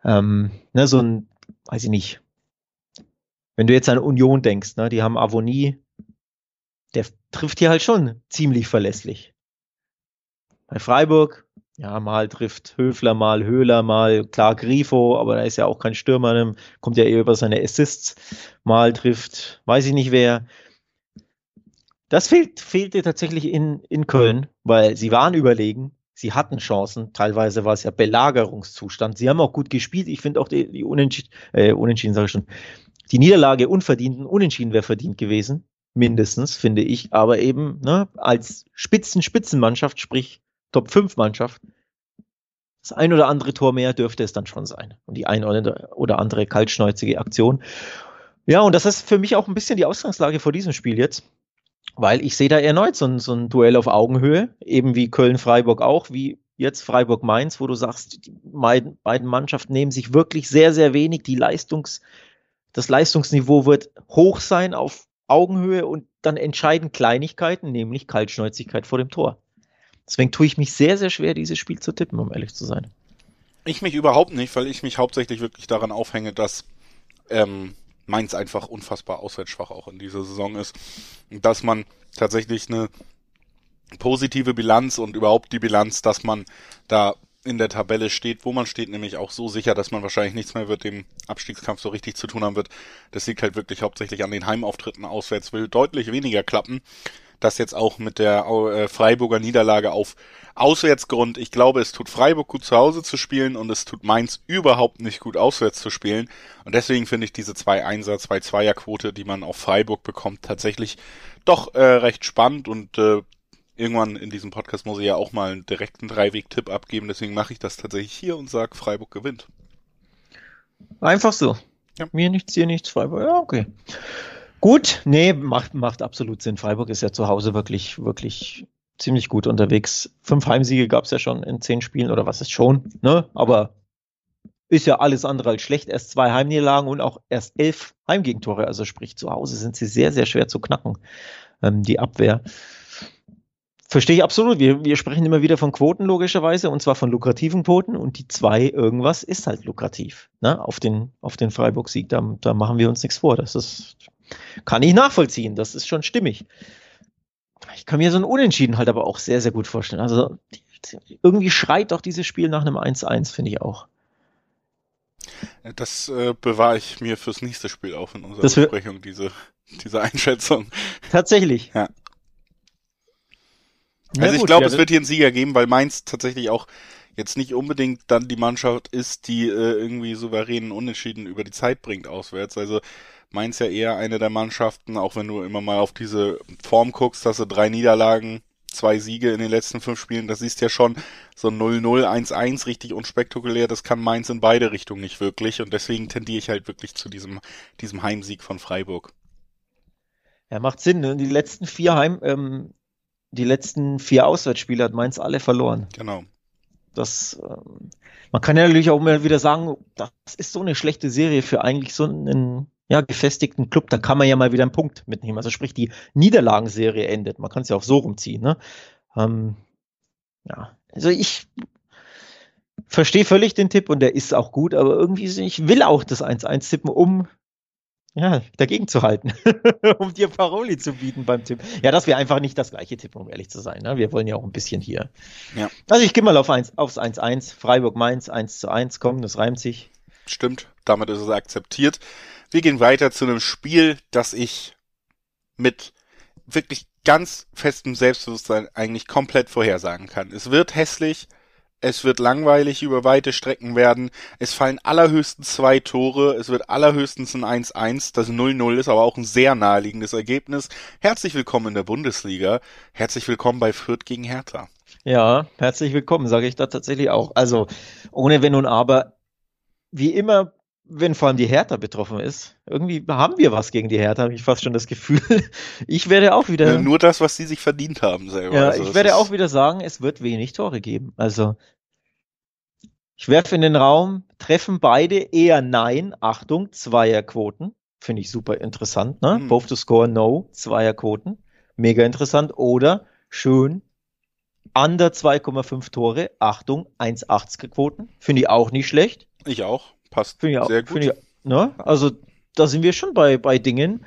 Ähm, ne, so ein, weiß ich nicht, wenn du jetzt an Union denkst, ne, die haben Avonie, der trifft hier halt schon ziemlich verlässlich. Bei Freiburg ja, mal trifft Höfler, mal Höhler, mal klar Grifo, aber da ist ja auch kein Stürmer, kommt ja eher über seine Assists. Mal trifft, weiß ich nicht wer. Das fehlt, fehlte tatsächlich in, in Köln, weil sie waren überlegen, sie hatten Chancen, teilweise war es ja Belagerungszustand. Sie haben auch gut gespielt. Ich finde auch die, die Unentschieden, äh, Unentschieden sage ich schon, die Niederlage unverdienten, Unentschieden wäre verdient gewesen, mindestens, finde ich. Aber eben ne, als Spitzen-Spitzenmannschaft, sprich Top-5-Mannschaft, das ein oder andere Tor mehr dürfte es dann schon sein. Und die ein oder andere kaltschneuzige Aktion. Ja, und das ist für mich auch ein bisschen die Ausgangslage vor diesem Spiel jetzt. Weil ich sehe da erneut so ein, so ein Duell auf Augenhöhe, eben wie Köln-Freiburg auch, wie jetzt Freiburg-Mainz, wo du sagst, die beiden, Mannschaften nehmen sich wirklich sehr, sehr wenig. Die Leistungs, das Leistungsniveau wird hoch sein auf Augenhöhe und dann entscheiden Kleinigkeiten, nämlich Kaltschnäuzigkeit vor dem Tor. Deswegen tue ich mich sehr, sehr schwer, dieses Spiel zu tippen, um ehrlich zu sein. Ich mich überhaupt nicht, weil ich mich hauptsächlich wirklich daran aufhänge, dass ähm, Mainz einfach unfassbar auswärtsschwach auch in dieser Saison ist. Dass man tatsächlich eine positive Bilanz und überhaupt die Bilanz, dass man da in der Tabelle steht, wo man steht, nämlich auch so sicher, dass man wahrscheinlich nichts mehr mit dem Abstiegskampf so richtig zu tun haben wird. Das liegt halt wirklich hauptsächlich an den Heimauftritten auswärts, will deutlich weniger klappen. Das jetzt auch mit der äh, Freiburger Niederlage auf Auswärtsgrund. Ich glaube, es tut Freiburg gut zu Hause zu spielen und es tut Mainz überhaupt nicht gut auswärts zu spielen. Und deswegen finde ich diese 2-1er, 2-2er-Quote, die man auf Freiburg bekommt, tatsächlich doch äh, recht spannend und äh, irgendwann in diesem Podcast muss ich ja auch mal einen direkten Dreiweg-Tipp abgeben, deswegen mache ich das tatsächlich hier und sage, Freiburg gewinnt. Einfach so. Ja. Mir nichts, dir nichts, Freiburg. Ja, okay. Gut, nee, macht, macht absolut Sinn. Freiburg ist ja zu Hause wirklich, wirklich ziemlich gut unterwegs. Fünf Heimsiege gab es ja schon in zehn Spielen oder was ist schon, ne? Aber ist ja alles andere als schlecht. Erst zwei Heimniederlagen und auch erst elf Heimgegentore. Also sprich, zu Hause sind sie sehr, sehr schwer zu knacken, ähm, die Abwehr. Verstehe ich absolut. Wir, wir sprechen immer wieder von Quoten logischerweise und zwar von lukrativen Quoten und die zwei irgendwas ist halt lukrativ. Ne? Auf den, auf den Freiburg-Sieg, da, da machen wir uns nichts vor. Das ist, kann ich nachvollziehen. Das ist schon stimmig. Ich kann mir so ein Unentschieden halt aber auch sehr, sehr gut vorstellen. Also irgendwie schreit doch dieses Spiel nach einem 1-1, finde ich auch. Das äh, bewahre ich mir fürs nächste Spiel auf in unserer das Besprechung, diese, diese Einschätzung. Tatsächlich. Ja. Ja, also ich glaube, ja, es wird hier einen Sieger geben, weil Mainz tatsächlich auch jetzt nicht unbedingt dann die Mannschaft ist, die äh, irgendwie souveränen Unentschieden über die Zeit bringt auswärts. Also Mainz ja eher eine der Mannschaften, auch wenn du immer mal auf diese Form guckst, dass sie drei Niederlagen, zwei Siege in den letzten fünf Spielen, das ist ja schon so 0-0, 1-1 richtig unspektakulär, das kann Mainz in beide Richtungen nicht wirklich und deswegen tendiere ich halt wirklich zu diesem, diesem Heimsieg von Freiburg. Ja, macht Sinn. Ne? Die letzten vier Heim, ähm, die letzten vier Auswärtsspiele hat Mainz alle verloren. Genau. Das, ähm, man kann ja natürlich auch mal wieder sagen, das ist so eine schlechte Serie für eigentlich so einen ja, gefestigten Club. Da kann man ja mal wieder einen Punkt mitnehmen. Also sprich, die Niederlagenserie endet. Man kann es ja auch so rumziehen. Ne? Ähm, ja, also ich verstehe völlig den Tipp und der ist auch gut, aber irgendwie, ich will auch das 1-1 tippen, um ja, dagegen zu halten, [LAUGHS] um dir Paroli zu bieten beim Tipp. Ja, das wäre einfach nicht das gleiche Tipp, um ehrlich zu sein. Ne? Wir wollen ja auch ein bisschen hier. Ja. Also ich gehe mal auf 1, aufs 1-1, Freiburg-Mainz 1 zu 1, komm, das reimt sich. Stimmt, damit ist es akzeptiert. Wir gehen weiter zu einem Spiel, das ich mit wirklich ganz festem Selbstbewusstsein eigentlich komplett vorhersagen kann. Es wird hässlich, es wird langweilig über weite Strecken werden. Es fallen allerhöchstens zwei Tore. Es wird allerhöchstens ein 1-1. Das 0-0 ist aber auch ein sehr naheliegendes Ergebnis. Herzlich willkommen in der Bundesliga. Herzlich willkommen bei Fürth gegen Hertha. Ja, herzlich willkommen, sage ich da tatsächlich auch. Also ohne Wenn und Aber. Wie immer, wenn vor allem die Hertha betroffen ist, irgendwie haben wir was gegen die Hertha, habe ich fast schon das Gefühl. [LAUGHS] Ich werde auch wieder. Ja, nur das, was sie sich verdient haben selber. Ja, also, ich werde auch wieder sagen, es wird wenig Tore geben. Also ich werfe in den Raum, treffen beide eher nein. Achtung, Zweierquoten. Finde ich super interessant, ne? Mhm. Both to score no, Zweierquoten. Mega interessant. Oder schön, under 2,5 Tore. Achtung, 1,80er Quoten. Finde ich auch nicht schlecht. Ich auch. Passt Finde ich auch, sehr gut. Ich, ne? Also da sind wir schon bei, bei Dingen.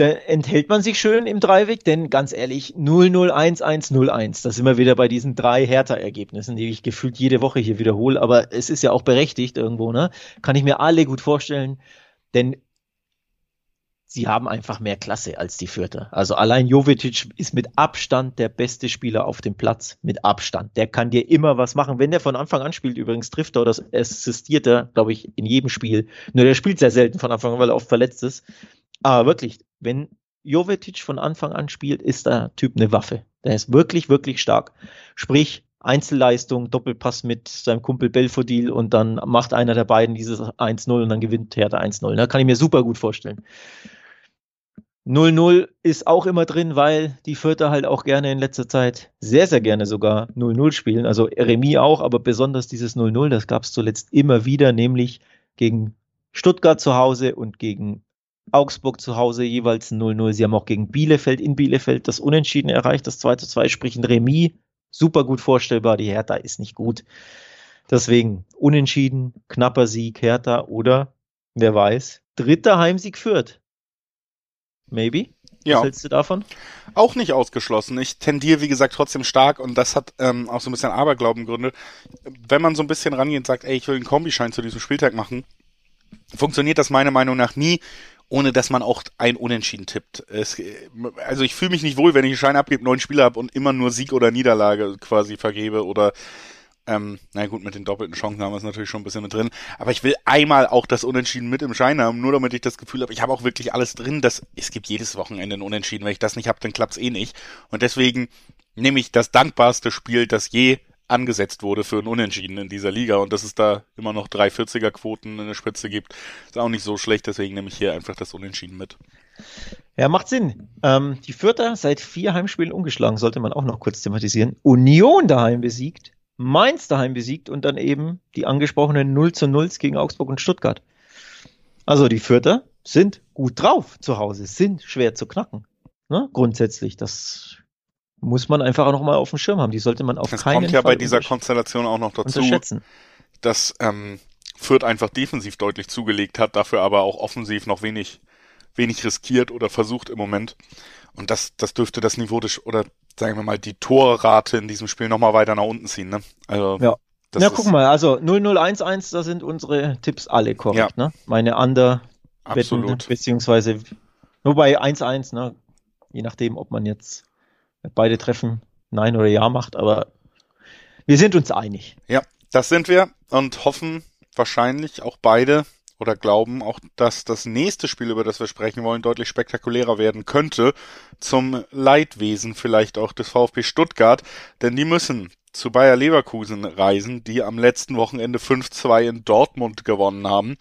da enthält man sich schön im Dreiweg, denn ganz ehrlich, 0-0-1-1-0-1, da sind wir wieder bei diesen drei Hertha-Ergebnissen, die ich gefühlt jede Woche hier wiederhole, aber es ist ja auch berechtigt irgendwo, ne? Kann ich mir alle gut vorstellen, denn sie haben einfach mehr Klasse als die Vierte. Also allein Jovetic ist mit Abstand der beste Spieler auf dem Platz. Mit Abstand. Der kann dir immer was machen. Wenn der von Anfang an spielt, übrigens trifft er oder assistiert er, glaube ich, in jedem Spiel. Nur der spielt sehr selten von Anfang an, weil er oft verletzt ist. Aber wirklich, wenn Jovetic von Anfang an spielt, ist der Typ eine Waffe. Der ist wirklich, wirklich stark. Sprich, Einzelleistung, Doppelpass mit seinem Kumpel Belfodil und dann macht einer der beiden dieses 1-0 und dann gewinnt Hertha 1-0. Da kann ich mir super gut vorstellen. 0-0 ist auch immer drin, weil die Vierter halt auch gerne in letzter Zeit sehr, sehr gerne sogar 0-0 spielen. Also Remis auch, aber besonders dieses 0-0, das gab es zuletzt immer wieder, nämlich gegen Stuttgart zu Hause und gegen Augsburg zu Hause jeweils 0-0. Sie haben auch gegen Bielefeld in Bielefeld das Unentschieden erreicht, das 2-2, sprich ein Remis. Super gut vorstellbar, die Hertha ist nicht gut. Deswegen Unentschieden, knapper Sieg Hertha oder, wer weiß, dritter Heimsieg führt. Maybe? Ja. Was hältst du davon? Auch nicht ausgeschlossen. Ich tendiere, wie gesagt, trotzdem stark und das hat ähm, auch so ein bisschen Aberglaubengründe. Wenn man so ein bisschen rangeht und sagt, ey, ich will einen Kombischein zu diesem Spieltag machen, funktioniert das meiner Meinung nach nie, ohne dass man auch ein Unentschieden tippt. Es, also ich fühle mich nicht wohl, wenn ich einen Schein abgebe, neun Spieler habe und immer nur Sieg oder Niederlage quasi vergebe oder ähm, na gut, mit den doppelten Chancen haben wir es natürlich schon ein bisschen mit drin. Aber ich will einmal auch das Unentschieden mit im Schein haben, nur damit ich das Gefühl habe, ich habe auch wirklich alles drin. Dass, es gibt jedes Wochenende ein Unentschieden. Wenn ich das nicht habe, dann klappt's eh nicht. Und deswegen nehme ich das dankbarste Spiel, das je angesetzt wurde für ein Unentschieden in dieser Liga und dass es da immer noch drei 40er Quoten in der Spitze gibt, ist auch nicht so schlecht, deswegen nehme ich hier einfach das Unentschieden mit. Ja, macht Sinn. Ähm, die Vierter seit vier Heimspielen ungeschlagen, sollte man auch noch kurz thematisieren. Union daheim besiegt, Mainz daheim besiegt und dann eben die angesprochenen 0 zu 0 gegen Augsburg und Stuttgart. Also die Vierter sind gut drauf zu Hause, sind schwer zu knacken. Ne? Grundsätzlich, das muss man einfach auch nochmal auf dem Schirm haben. Die sollte man auf das keinen Fall kommt ja bei dieser Konstellation auch noch dazu, dass ähm, Fürth einfach defensiv deutlich zugelegt hat, dafür aber auch offensiv noch wenig, wenig riskiert oder versucht im Moment. Und das, das dürfte das Niveau des, oder sagen wir mal, die Torrate in diesem Spiel nochmal weiter nach unten ziehen. Ne? Also, Ja. Ja, guck mal, also 0011, da sind unsere Tipps alle korrekt, ne? Meine Under Absolut. beziehungsweise wobei 1-1, ne? Je nachdem, ob man jetzt beide Treffen Nein oder Ja macht, aber wir sind uns einig. Ja, das sind wir und hoffen wahrscheinlich auch beide oder glauben auch, dass das nächste Spiel, über das wir sprechen wollen, deutlich spektakulärer werden könnte. Zum Leidwesen vielleicht auch des VfB Stuttgart, denn die müssen zu Bayer Leverkusen reisen, die am letzten Wochenende 5-2 in Dortmund gewonnen haben,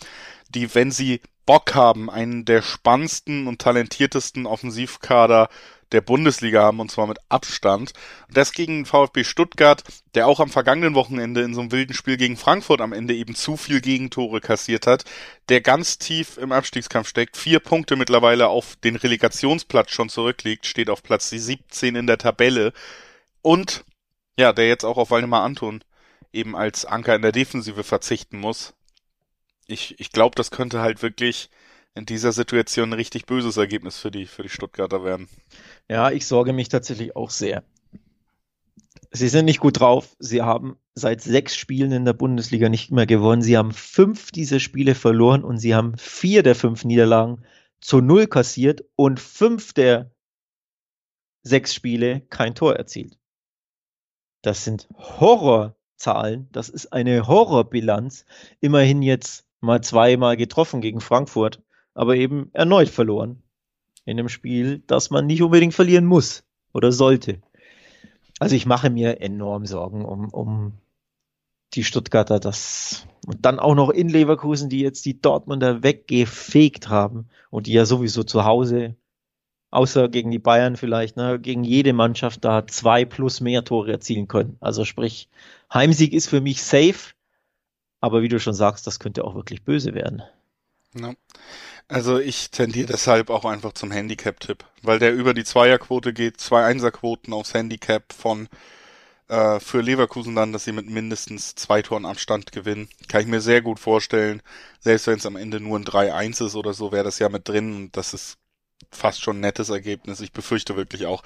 die, wenn sie Bock haben, einen der spannendsten und talentiertesten Offensivkader der Bundesliga haben, und zwar mit Abstand. Das gegen VfB Stuttgart, der auch am vergangenen Wochenende in so einem wilden Spiel gegen Frankfurt am Ende eben zu viel Gegentore kassiert hat, der ganz tief im Abstiegskampf steckt, vier Punkte mittlerweile auf den Relegationsplatz schon zurückliegt, steht auf Platz 17 in der Tabelle und ja, der jetzt auch auf Waldemar Anton eben als Anker in der Defensive verzichten muss. Ich, ich glaube, das könnte halt wirklich in dieser Situation ein richtig böses Ergebnis für die, für die Stuttgarter werden. Ja, ich sorge mich tatsächlich auch sehr. Sie sind nicht gut drauf. Sie haben seit sechs Spielen in der Bundesliga nicht mehr gewonnen. Sie haben fünf dieser Spiele verloren und sie haben vier der fünf Niederlagen zu null kassiert und fünf der sechs Spiele kein Tor erzielt. Das sind Horrorzahlen. Das ist eine Horrorbilanz. Immerhin jetzt mal zweimal getroffen gegen Frankfurt, aber eben erneut verloren. In einem Spiel, das man nicht unbedingt verlieren muss oder sollte. Also ich mache mir enorm Sorgen um, um die Stuttgarter, das und dann auch noch in Leverkusen, die jetzt die Dortmunder weggefegt haben und die ja sowieso zu Hause, außer gegen die Bayern vielleicht, ne, gegen jede Mannschaft da zwei plus mehr Tore erzielen können. Also sprich, Heimsieg ist für mich safe, aber wie du schon sagst, das könnte auch wirklich böse werden. Ja. Also ich tendiere deshalb auch einfach zum Handicap-Tipp, weil der über die Zweierquote geht, zwei Einserquoten aufs Handicap von äh, für Leverkusen dann, dass sie mit mindestens zwei Toren Abstand gewinnen. Kann ich mir sehr gut vorstellen. Selbst wenn es am Ende nur ein 3-1 ist oder so, wäre das ja mit drin und das ist fast schon nettes Ergebnis. Ich befürchte wirklich auch,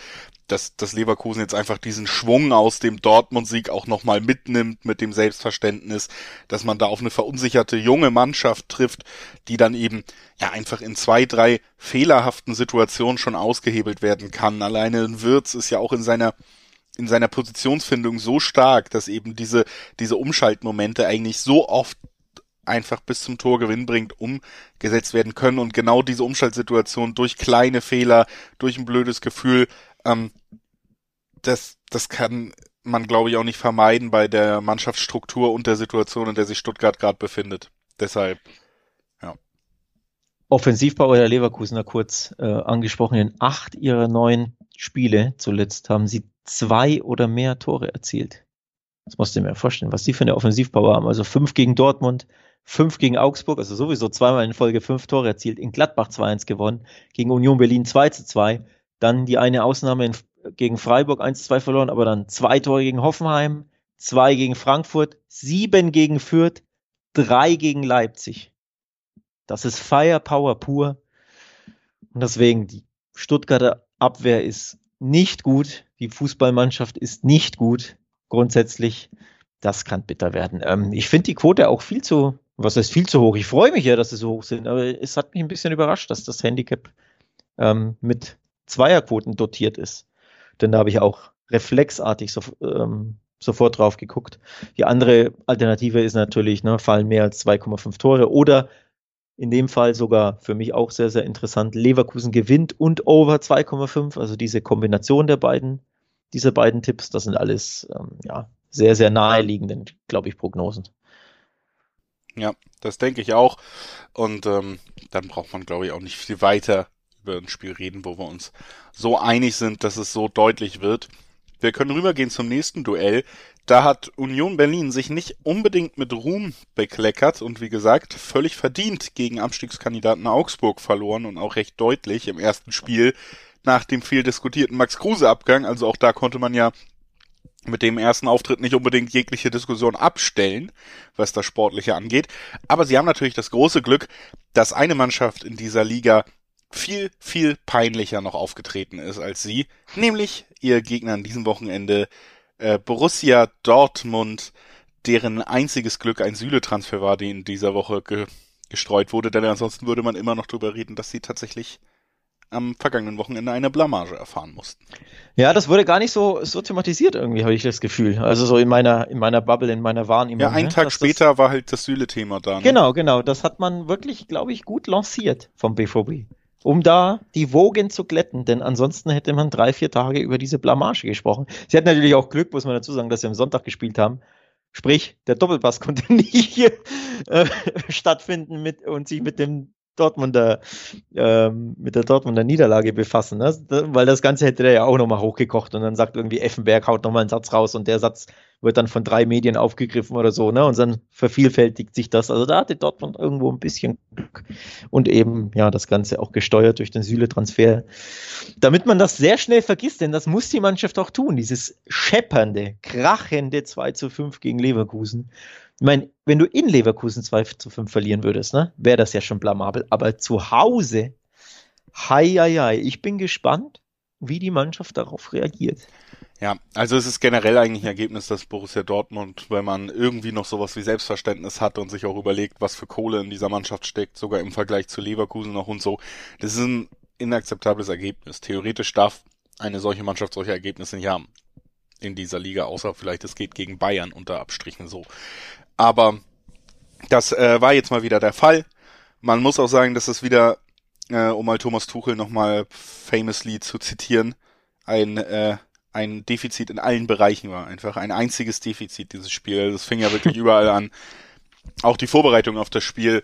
dass, dass Leverkusen jetzt einfach diesen Schwung aus dem Dortmund-Sieg auch nochmal mitnimmt mit dem Selbstverständnis, dass man da auf eine verunsicherte junge Mannschaft trifft, die dann eben ja einfach in zwei, drei fehlerhaften Situationen schon ausgehebelt werden kann. Alleine ein Wirtz ist ja auch in seiner in seiner Positionsfindung so stark, dass eben diese, diese Umschaltmomente eigentlich so oft einfach bis zum Torgewinn bringt, umgesetzt werden können. Und genau diese Umschaltsituation durch kleine Fehler, durch ein blödes Gefühl, ähm, das, das kann man, glaube ich, auch nicht vermeiden bei der Mannschaftsstruktur und der Situation, in der sich Stuttgart gerade befindet. Deshalb, ja. Offensivbauer der Leverkusener kurz äh, angesprochen. In acht ihrer neun Spiele zuletzt haben sie zwei oder mehr Tore erzielt. Das musst du mir vorstellen, was die für eine Offensivpower haben. Also fünf gegen Dortmund, fünf gegen Augsburg, also sowieso zweimal in Folge fünf Tore erzielt, in Gladbach 2-1 gewonnen, gegen Union Berlin 2-2, dann die eine Ausnahme in, gegen Freiburg 1-2 verloren, aber dann zwei Tore gegen Hoffenheim, zwei gegen Frankfurt, sieben gegen Fürth, drei gegen Leipzig. Das ist Firepower pur. Und deswegen, die Stuttgarter Abwehr ist nicht gut, die Fußballmannschaft ist nicht gut, grundsätzlich. Das kann bitter werden. Ähm, ich finde die Quote auch viel zu was heißt viel zu hoch? Ich freue mich ja, dass sie so hoch sind, aber es hat mich ein bisschen überrascht, dass das Handicap ähm, mit Zweierquoten dotiert ist. Denn da habe ich auch reflexartig so, ähm, sofort drauf geguckt. Die andere Alternative ist natürlich, ne, fallen mehr als 2,5 Tore oder in dem Fall sogar für mich auch sehr, sehr interessant. Leverkusen gewinnt und over 2,5. Also diese Kombination der beiden, dieser beiden Tipps, das sind alles ähm, ja, sehr, sehr naheliegende, glaube ich, Prognosen. Ja, das denke ich auch. Und ähm, dann braucht man, glaube ich, auch nicht viel weiter über ein Spiel reden, wo wir uns so einig sind, dass es so deutlich wird. Wir können rübergehen zum nächsten Duell. Da hat Union Berlin sich nicht unbedingt mit Ruhm bekleckert und wie gesagt völlig verdient gegen Abstiegskandidaten Augsburg verloren und auch recht deutlich im ersten Spiel nach dem viel diskutierten Max Kruse Abgang. Also auch da konnte man ja mit dem ersten Auftritt nicht unbedingt jegliche Diskussion abstellen, was das Sportliche angeht. Aber sie haben natürlich das große Glück, dass eine Mannschaft in dieser Liga viel, viel peinlicher noch aufgetreten ist als sie, nämlich ihr Gegner an diesem Wochenende äh, Borussia Dortmund, deren einziges Glück ein Süle-Transfer war, die in dieser Woche ge gestreut wurde, denn ansonsten würde man immer noch drüber reden, dass sie tatsächlich am vergangenen Wochenende eine Blamage erfahren mussten. Ja, das wurde gar nicht so, so thematisiert irgendwie, habe ich das Gefühl. Also so in meiner, in meiner Bubble, in meiner Wahrnehmung. Ja, einen ne? Tag später das, war halt das Sühle-Thema da. Ne? Genau, genau. Das hat man wirklich, glaube ich, gut lanciert vom BVB. Um da die Wogen zu glätten, denn ansonsten hätte man drei, vier Tage über diese Blamage gesprochen. Sie hatten natürlich auch Glück, muss man dazu sagen, dass sie am Sonntag gespielt haben. Sprich, der Doppelpass [LAUGHS] konnte nicht hier äh, stattfinden mit, und sich mit dem Dortmunder, ähm, mit der Dortmunder Niederlage befassen, ne? weil das Ganze hätte er ja auch nochmal hochgekocht und dann sagt irgendwie Effenberg, haut nochmal einen Satz raus und der Satz wird dann von drei Medien aufgegriffen oder so, ne? Und dann vervielfältigt sich das. Also da hatte Dortmund irgendwo ein bisschen Glück und eben, ja, das Ganze auch gesteuert durch den Süle-Transfer. Damit man das sehr schnell vergisst, denn das muss die Mannschaft auch tun, dieses scheppernde, krachende 2 zu 5 gegen Leverkusen. Ich meine, wenn du in Leverkusen 2 zu 5 verlieren würdest, ne, wäre das ja schon blamabel. Aber zu Hause, hei, hei, hei, ich bin gespannt, wie die Mannschaft darauf reagiert. Ja, also es ist generell eigentlich ein Ergebnis, dass Borussia Dortmund, wenn man irgendwie noch sowas wie Selbstverständnis hat und sich auch überlegt, was für Kohle in dieser Mannschaft steckt, sogar im Vergleich zu Leverkusen noch und so, das ist ein inakzeptables Ergebnis. Theoretisch darf eine solche Mannschaft solche Ergebnisse nicht haben in dieser Liga, außer vielleicht es geht gegen Bayern unter Abstrichen so. Aber das äh, war jetzt mal wieder der Fall. Man muss auch sagen, dass es wieder, äh, um mal Thomas Tuchel nochmal famously zu zitieren, ein, äh, ein Defizit in allen Bereichen war. Einfach ein einziges Defizit, dieses Spiel. Das fing ja wirklich überall an. Auch die Vorbereitung auf das Spiel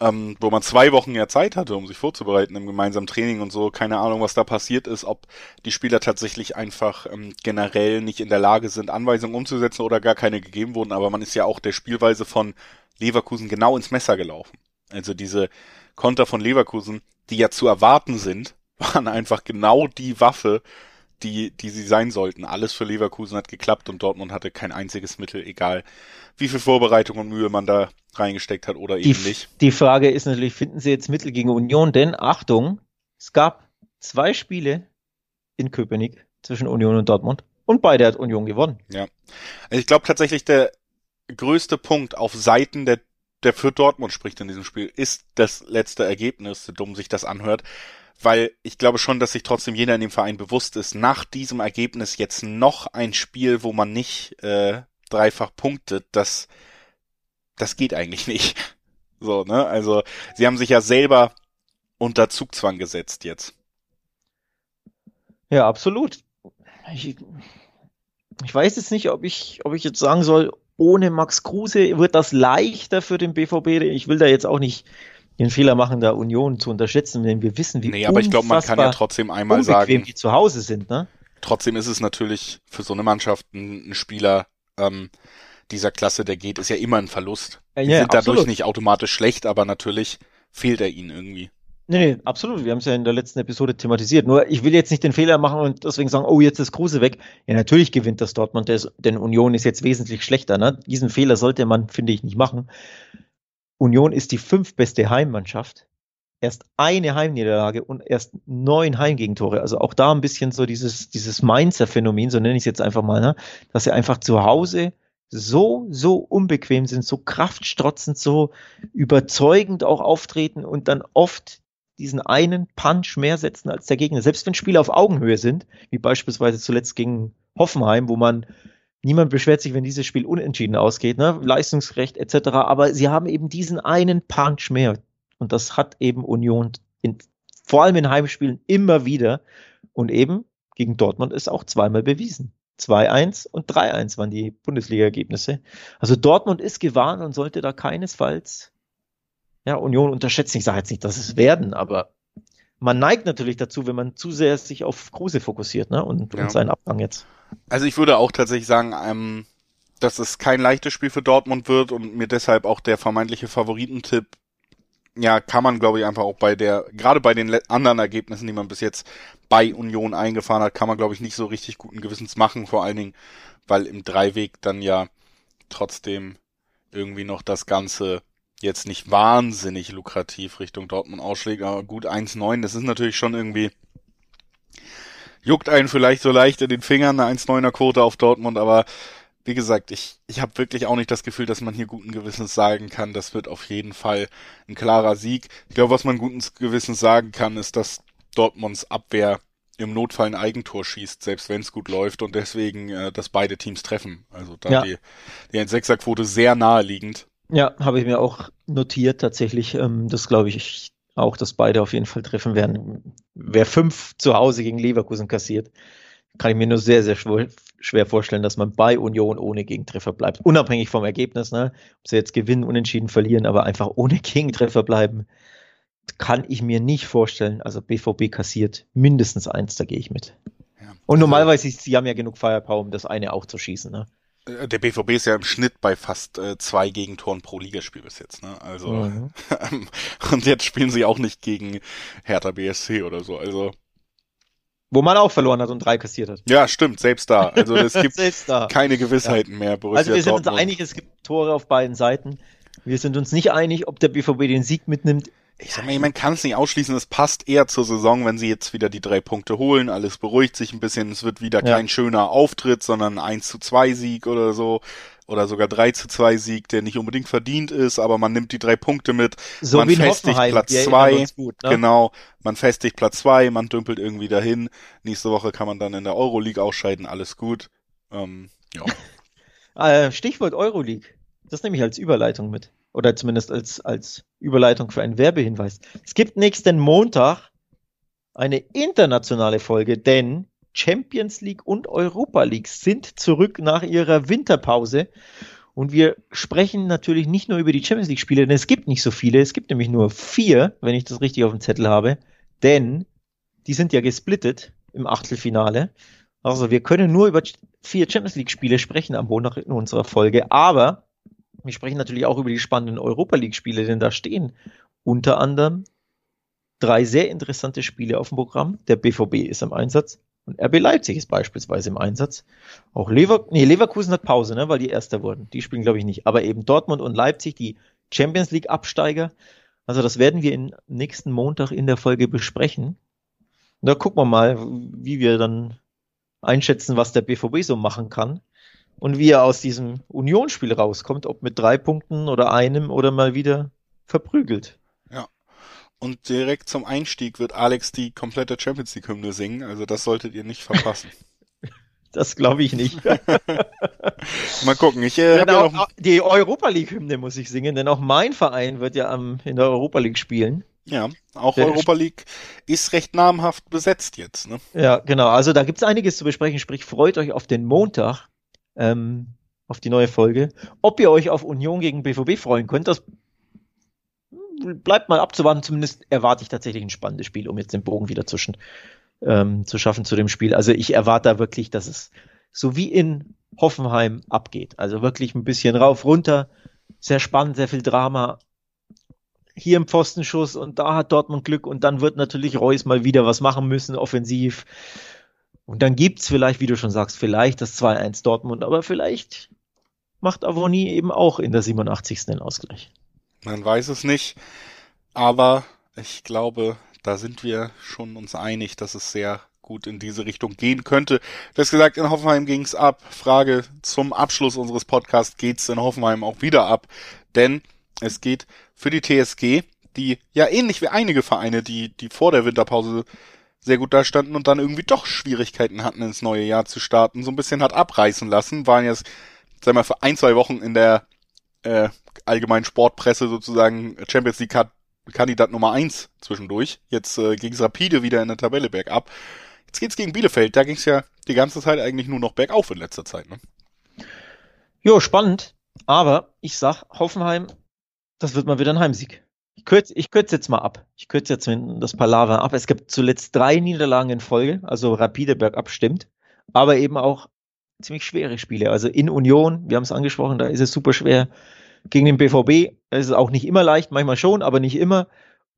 ähm, wo man zwei Wochen ja Zeit hatte, um sich vorzubereiten im gemeinsamen Training und so. Keine Ahnung, was da passiert ist, ob die Spieler tatsächlich einfach ähm, generell nicht in der Lage sind, Anweisungen umzusetzen oder gar keine gegeben wurden. Aber man ist ja auch der Spielweise von Leverkusen genau ins Messer gelaufen. Also diese Konter von Leverkusen, die ja zu erwarten sind, [LAUGHS] waren einfach genau die Waffe, die, die sie sein sollten. Alles für Leverkusen hat geklappt und Dortmund hatte kein einziges Mittel, egal wie viel Vorbereitung und Mühe man da reingesteckt hat oder die, eben nicht. Die Frage ist natürlich, finden Sie jetzt Mittel gegen Union? Denn Achtung, es gab zwei Spiele in Köpenick zwischen Union und Dortmund und beide hat Union gewonnen. Ja. Also ich glaube tatsächlich der größte Punkt auf Seiten der der für Dortmund spricht in diesem Spiel, ist das letzte Ergebnis, so dumm sich das anhört, weil ich glaube schon, dass sich trotzdem jeder in dem Verein bewusst ist, nach diesem Ergebnis jetzt noch ein Spiel, wo man nicht äh, dreifach punktet, das das geht eigentlich [LAUGHS] nicht. So, ne? Also, sie haben sich ja selber unter Zugzwang gesetzt jetzt. Ja, absolut. Ich, ich weiß jetzt nicht, ob ich, ob ich jetzt sagen soll, ohne Max Kruse wird das leichter für den BVB. Ich will da jetzt auch nicht den Fehler machen, da Union zu unterschätzen, denn wir wissen, wie Nee, aber ich glaube, man kann ja trotzdem einmal sagen, die zu Hause sind, ne? Trotzdem ist es natürlich für so eine Mannschaft ein, ein Spieler ähm, dieser Klasse, der geht, ist ja immer ein Verlust. Die ja, sind absolut. dadurch nicht automatisch schlecht, aber natürlich fehlt er ihnen irgendwie. Nee, nee, absolut. Wir haben es ja in der letzten Episode thematisiert. Nur ich will jetzt nicht den Fehler machen und deswegen sagen, oh, jetzt ist Kruse weg. Ja, natürlich gewinnt das Dortmund, denn Union ist jetzt wesentlich schlechter. Ne? Diesen Fehler sollte man, finde ich, nicht machen. Union ist die fünftbeste Heimmannschaft. Erst eine Heimniederlage und erst neun Heimgegentore. Also auch da ein bisschen so dieses, dieses Mainzer-Phänomen, so nenne ich es jetzt einfach mal, ne? dass sie einfach zu Hause so, so unbequem sind, so kraftstrotzend, so überzeugend auch auftreten und dann oft diesen einen Punch mehr setzen als der Gegner. Selbst wenn Spiele auf Augenhöhe sind, wie beispielsweise zuletzt gegen Hoffenheim, wo man niemand beschwert sich, wenn dieses Spiel unentschieden ausgeht, ne? Leistungsrecht etc. Aber sie haben eben diesen einen Punch mehr. Und das hat eben Union in, vor allem in Heimspielen immer wieder. Und eben gegen Dortmund ist auch zweimal bewiesen. 2-1 und 3-1 waren die Bundesliga-Ergebnisse. Also Dortmund ist gewarnt und sollte da keinesfalls ja, Union unterschätzen. Ich sage jetzt nicht, dass es werden, aber man neigt natürlich dazu, wenn man zu sehr sich auf Kruse fokussiert, ne? Und, ja. und seinen Abgang jetzt. Also ich würde auch tatsächlich sagen, ähm, dass es kein leichtes Spiel für Dortmund wird und mir deshalb auch der vermeintliche Favoritentipp, ja, kann man glaube ich einfach auch bei der, gerade bei den anderen Ergebnissen, die man bis jetzt bei Union eingefahren hat, kann man glaube ich nicht so richtig guten Gewissens machen, vor allen Dingen, weil im Dreiweg dann ja trotzdem irgendwie noch das Ganze jetzt nicht wahnsinnig lukrativ Richtung Dortmund ausschlägt, aber gut 1,9, das ist natürlich schon irgendwie, juckt einen vielleicht so leicht in den Fingern, eine 1,9er Quote auf Dortmund, aber wie gesagt, ich, ich habe wirklich auch nicht das Gefühl, dass man hier guten Gewissens sagen kann, das wird auf jeden Fall ein klarer Sieg. Ich glaube, was man guten Gewissens sagen kann, ist, dass Dortmunds Abwehr im Notfall ein Eigentor schießt, selbst wenn es gut läuft und deswegen, äh, dass beide Teams treffen. Also da ja. die, die 1,6er-Quote sehr naheliegend. Ja, habe ich mir auch notiert tatsächlich. Ähm, das glaube ich auch, dass beide auf jeden Fall treffen werden. Wer fünf zu Hause gegen Leverkusen kassiert, kann ich mir nur sehr, sehr schwer vorstellen, dass man bei Union ohne Gegentreffer bleibt. Unabhängig vom Ergebnis, ne? ob sie jetzt gewinnen, unentschieden verlieren, aber einfach ohne [LAUGHS] Gegentreffer bleiben, kann ich mir nicht vorstellen. Also BVB kassiert mindestens eins, da gehe ich mit. Ja. Und also normalerweise, sie haben ja genug Firepower, um das eine auch zu schießen. Ne? Äh, der BVB ist ja im Schnitt bei fast äh, zwei Gegentoren pro Ligaspiel bis jetzt, ne? Also mhm. [LAUGHS] und jetzt spielen sie auch nicht gegen Hertha BSC oder so, also wo man auch verloren hat und drei kassiert hat. Ja, stimmt, selbst da. Also es [LAUGHS] gibt keine Gewissheiten ja. mehr. Borussia also wir sind Dortmund. uns einig, es gibt Tore auf beiden Seiten. Wir sind uns nicht einig, ob der BVB den Sieg mitnimmt ich sag mal, man kann es nicht ausschließen, es passt eher zur Saison, wenn sie jetzt wieder die drei Punkte holen, alles beruhigt sich ein bisschen, es wird wieder ja. kein schöner Auftritt, sondern ein 1 zu 2 Sieg oder so, oder sogar 3 zu 2 Sieg, der nicht unbedingt verdient ist, aber man nimmt die drei Punkte mit, so man festigt Platz zwei, ne? genau, man festigt Platz zwei, man dümpelt irgendwie dahin, nächste Woche kann man dann in der Euroleague ausscheiden, alles gut, ähm, ja. [LAUGHS] Äh, Stichwort Euroleague, das nehme ich als Überleitung mit oder zumindest als, als Überleitung für einen Werbehinweis. Es gibt nächsten Montag eine internationale Folge, denn Champions League und Europa League sind zurück nach ihrer Winterpause. Und wir sprechen natürlich nicht nur über die Champions League Spiele, denn es gibt nicht so viele. Es gibt nämlich nur vier, wenn ich das richtig auf dem Zettel habe. Denn die sind ja gesplittet im Achtelfinale. Also wir können nur über vier Champions League Spiele sprechen am Montag in unserer Folge. Aber wir sprechen natürlich auch über die spannenden Europa League-Spiele, denn da stehen unter anderem drei sehr interessante Spiele auf dem Programm. Der BVB ist im Einsatz und RB Leipzig ist beispielsweise im Einsatz. Auch Lever nee, Leverkusen hat Pause, ne, weil die Erster wurden. Die spielen, glaube ich, nicht. Aber eben Dortmund und Leipzig, die Champions League-Absteiger. Also das werden wir in nächsten Montag in der Folge besprechen. da gucken wir mal, wie wir dann einschätzen, was der BVB so machen kann und wie er aus diesem Unionsspiel rauskommt, ob mit drei Punkten oder einem oder mal wieder verprügelt. Ja. Und direkt zum Einstieg wird Alex die komplette Champions League Hymne singen, also das solltet ihr nicht verpassen. [LAUGHS] das glaube ich nicht. [LAUGHS] mal gucken, ich äh, ja noch... die Europa League Hymne muss ich singen, denn auch mein Verein wird ja am, in der Europa League spielen. Ja, auch der Europa League ist recht namhaft besetzt jetzt. Ne? Ja, genau. Also da gibt es einiges zu besprechen. Sprich, freut euch auf den Montag, ähm, auf die neue Folge. Ob ihr euch auf Union gegen BVB freuen könnt, das bleibt mal abzuwarten. Zumindest erwarte ich tatsächlich ein spannendes Spiel, um jetzt den Bogen wieder zwischen ähm, zu schaffen zu dem Spiel. Also ich erwarte da wirklich, dass es so wie in Hoffenheim abgeht. Also wirklich ein bisschen rauf, runter. Sehr spannend, sehr viel Drama hier im Pfostenschuss und da hat Dortmund Glück und dann wird natürlich Reus mal wieder was machen müssen, offensiv. Und dann gibt's vielleicht, wie du schon sagst, vielleicht das 2-1 Dortmund, aber vielleicht macht Avoni eben auch in der 87. den Ausgleich. Man weiß es nicht, aber ich glaube, da sind wir schon uns einig, dass es sehr gut in diese Richtung gehen könnte. Das gesagt, in Hoffenheim ging's ab. Frage zum Abschluss unseres Podcasts, geht's in Hoffenheim auch wieder ab? Denn es geht für die TSG, die ja ähnlich wie einige Vereine, die, die vor der Winterpause sehr gut dastanden und dann irgendwie doch Schwierigkeiten hatten, ins neue Jahr zu starten, so ein bisschen hat abreißen lassen, waren jetzt, sag mal, für ein, zwei Wochen in der äh, allgemeinen Sportpresse sozusagen Champions League Kandidat Nummer eins zwischendurch. Jetzt äh, ging's rapide wieder in der Tabelle bergab. Jetzt geht's gegen Bielefeld, da ging's ja die ganze Zeit eigentlich nur noch bergauf in letzter Zeit. Ne? Jo, spannend. Aber ich sag, Hoffenheim das wird mal wieder ein Heimsieg. Ich kürze ich kürz jetzt mal ab. Ich kürze jetzt das Palaver ab. Es gibt zuletzt drei Niederlagen in Folge, also rapide bergab stimmt, aber eben auch ziemlich schwere Spiele. Also in Union, wir haben es angesprochen, da ist es super schwer. Gegen den BVB ist es auch nicht immer leicht, manchmal schon, aber nicht immer.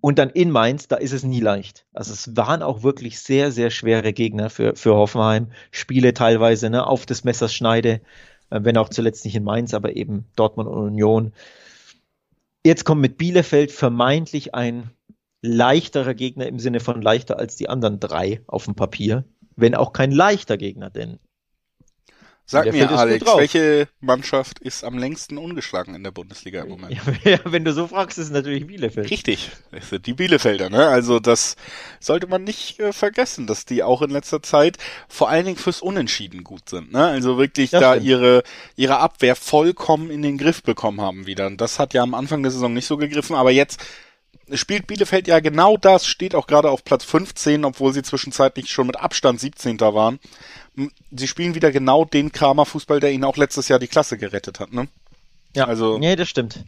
Und dann in Mainz, da ist es nie leicht. Also es waren auch wirklich sehr, sehr schwere Gegner für, für Hoffenheim. Spiele teilweise ne, auf des Messers Schneide, äh, wenn auch zuletzt nicht in Mainz, aber eben Dortmund und Union. Jetzt kommt mit Bielefeld vermeintlich ein leichterer Gegner im Sinne von leichter als die anderen drei auf dem Papier, wenn auch kein leichter Gegner, denn Sag mir, Alex, welche Mannschaft ist am längsten ungeschlagen in der Bundesliga im Moment? [LAUGHS] Ja, wenn du so fragst, ist es natürlich Bielefeld. Richtig, das sind die Bielefelder, ne? Also das sollte man nicht äh, vergessen, dass die auch in letzter Zeit vor allen Dingen fürs Unentschieden gut sind, ne? Also wirklich das da stimmt. ihre ihre Abwehr vollkommen in den Griff bekommen haben wieder. Und das hat ja am Anfang der Saison nicht so gegriffen, aber jetzt spielt Bielefeld ja genau das, steht auch gerade auf Platz 15, obwohl sie zwischenzeitlich schon mit Abstand 17. waren. Sie spielen wieder genau den Kramer-Fußball, der ihnen auch letztes Jahr die Klasse gerettet hat, ne? Ja, also, nee, das stimmt.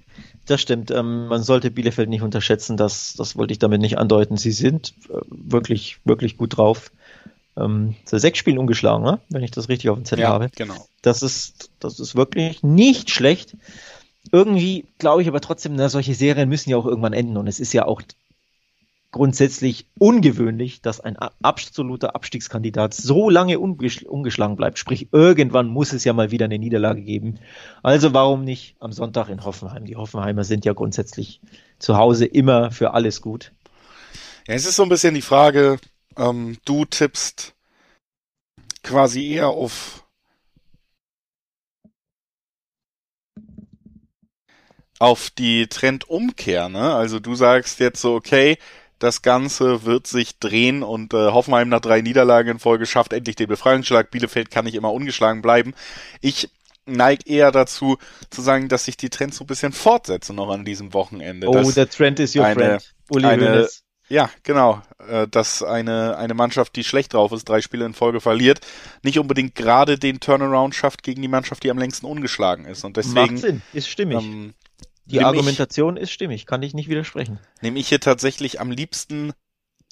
Das stimmt. Ähm, man sollte Bielefeld nicht unterschätzen, das, das wollte ich damit nicht andeuten. Sie sind äh, wirklich, wirklich gut drauf. Ähm, sechs Spielen ungeschlagen, ne? wenn ich das richtig auf dem Zettel ja, habe. Genau. Das ist, das ist wirklich nicht schlecht irgendwie glaube ich aber trotzdem, na, solche Serien müssen ja auch irgendwann enden und es ist ja auch grundsätzlich ungewöhnlich, dass ein absoluter Abstiegskandidat so lange ungeschlagen bleibt. Sprich, irgendwann muss es ja mal wieder eine Niederlage geben. Also warum nicht am Sonntag in Hoffenheim? Die Hoffenheimer sind ja grundsätzlich zu Hause immer für alles gut. Ja, es ist so ein bisschen die Frage, ähm, du tippst quasi eher auf auf die Trendumkehr, ne? Also du sagst jetzt so, okay, das Ganze wird sich drehen und äh, Hoffenheim nach drei Niederlagen in Folge schafft endlich den Befreiungsschlag. Bielefeld kann nicht immer ungeschlagen bleiben. Ich neige eher dazu zu sagen, dass sich die Trends so ein bisschen fortsetzen noch an diesem Wochenende. Oh, der Trend ist your eine, friend. Uli eine, Ja, genau. Äh, dass eine, eine Mannschaft, die schlecht drauf ist, drei Spiele in Folge verliert, nicht unbedingt gerade den Turnaround schafft gegen die Mannschaft, die am längsten ungeschlagen ist. Und deswegen. Macht Sinn, ist stimmig. Ähm, die Argumentation ich, ist stimmig, kann ich nicht widersprechen. Nehme ich hier tatsächlich am liebsten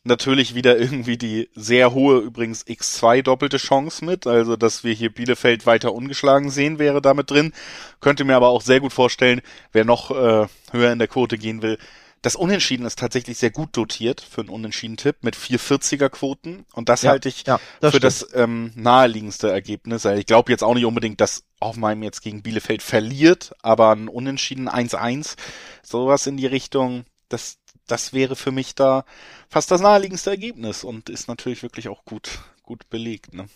natürlich wieder irgendwie die sehr hohe, übrigens X2 doppelte Chance mit, also dass wir hier Bielefeld weiter ungeschlagen sehen, wäre damit drin. Könnte mir aber auch sehr gut vorstellen, wer noch äh, höher in der Quote gehen will, das Unentschieden ist tatsächlich sehr gut dotiert für einen Unentschieden-Tipp mit 440er Quoten und das ja, halte ich ja, das für stimmt. das ähm, naheliegendste Ergebnis. Also ich glaube jetzt auch nicht unbedingt, dass Hoffenheim jetzt gegen Bielefeld verliert, aber ein Unentschieden 1-1, sowas in die Richtung, das das wäre für mich da fast das naheliegendste Ergebnis und ist natürlich wirklich auch gut, gut belegt. Ne?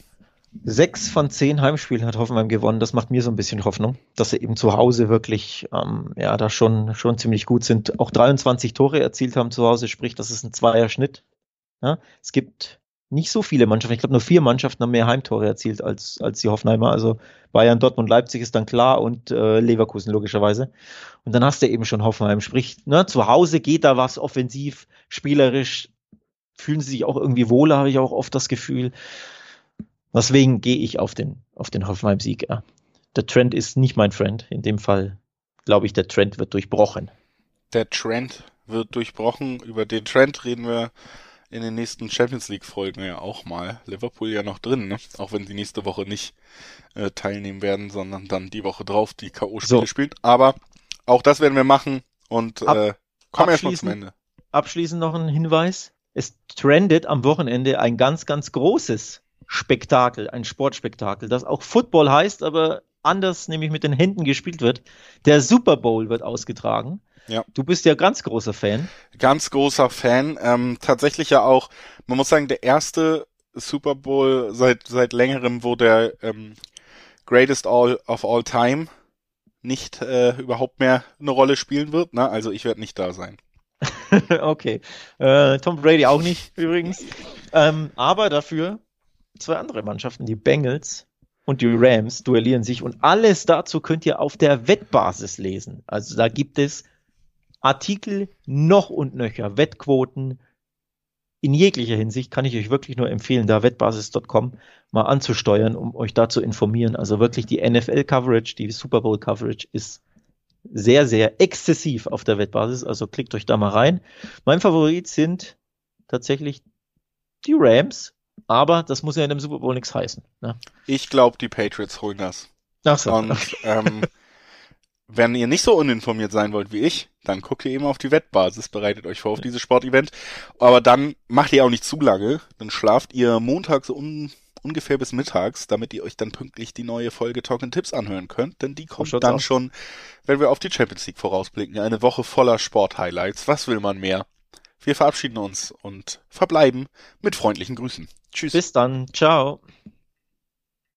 Sechs von zehn Heimspielen hat Hoffenheim gewonnen. Das macht mir so ein bisschen Hoffnung, dass sie eben zu Hause wirklich, ähm, ja, da schon, schon ziemlich gut sind. Auch 23 Tore erzielt haben zu Hause, sprich, das ist ein Zweierschnitt. Ja, es gibt nicht so viele Mannschaften. Ich glaube, nur vier Mannschaften haben mehr Heimtore erzielt als, als die Hoffenheimer. Also Bayern, Dortmund, Leipzig ist dann klar und äh, Leverkusen logischerweise. Und dann hast du eben schon Hoffenheim. Sprich, ne, zu Hause geht da was offensiv, spielerisch fühlen sie sich auch irgendwie wohler, habe ich auch oft das Gefühl. Deswegen gehe ich auf den, auf den Hoffenheim-Sieg. Der Trend ist nicht mein Friend. In dem Fall glaube ich, der Trend wird durchbrochen. Der Trend wird durchbrochen. Über den Trend reden wir in den nächsten Champions League Folgen ja auch mal. Liverpool ja noch drin, ne? Auch wenn sie nächste Woche nicht äh, teilnehmen werden, sondern dann die Woche drauf die K.O.-Spiele so. spielt. Aber auch das werden wir machen und Ab, äh, kommen erstmal zum Ende. Abschließend noch ein Hinweis. Es trendet am Wochenende ein ganz, ganz großes Spektakel, ein Sportspektakel, das auch Football heißt, aber anders nämlich mit den Händen gespielt wird. Der Super Bowl wird ausgetragen. Ja. Du bist ja ganz großer Fan. Ganz großer Fan. Ähm, tatsächlich ja auch, man muss sagen, der erste Super Bowl seit, seit längerem, wo der ähm, Greatest All of All Time nicht äh, überhaupt mehr eine Rolle spielen wird. Ne? Also ich werde nicht da sein. [LAUGHS] okay. Äh, Tom Brady auch nicht übrigens. Ähm, aber dafür zwei andere Mannschaften, die Bengals und die Rams, duellieren sich. Und alles dazu könnt ihr auf der Wettbasis lesen. Also da gibt es Artikel noch und nöcher, Wettquoten. In jeglicher Hinsicht kann ich euch wirklich nur empfehlen, da wettbasis.com mal anzusteuern, um euch da zu informieren. Also wirklich die NFL-Coverage, die Super Bowl-Coverage ist sehr, sehr exzessiv auf der Wettbasis. Also klickt euch da mal rein. Mein Favorit sind tatsächlich die Rams, aber das muss ja in dem Super Bowl nichts heißen. Ne? Ich glaube, die Patriots holen das. Ach so. Und [LAUGHS] ähm, wenn ihr nicht so uninformiert sein wollt wie ich, dann guckt ihr eben auf die Wettbasis, bereitet euch vor auf dieses Sportevent. Aber dann macht ihr auch nicht zu lange, dann schlaft ihr montags um ungefähr bis mittags, damit ihr euch dann pünktlich die neue Folge Talk Tipps anhören könnt, denn die kommt dann aus. schon, wenn wir auf die Champions League vorausblicken. Eine Woche voller Sport-Highlights. Was will man mehr? Wir verabschieden uns und verbleiben mit freundlichen Grüßen. Tschüss. Bis dann. Ciao.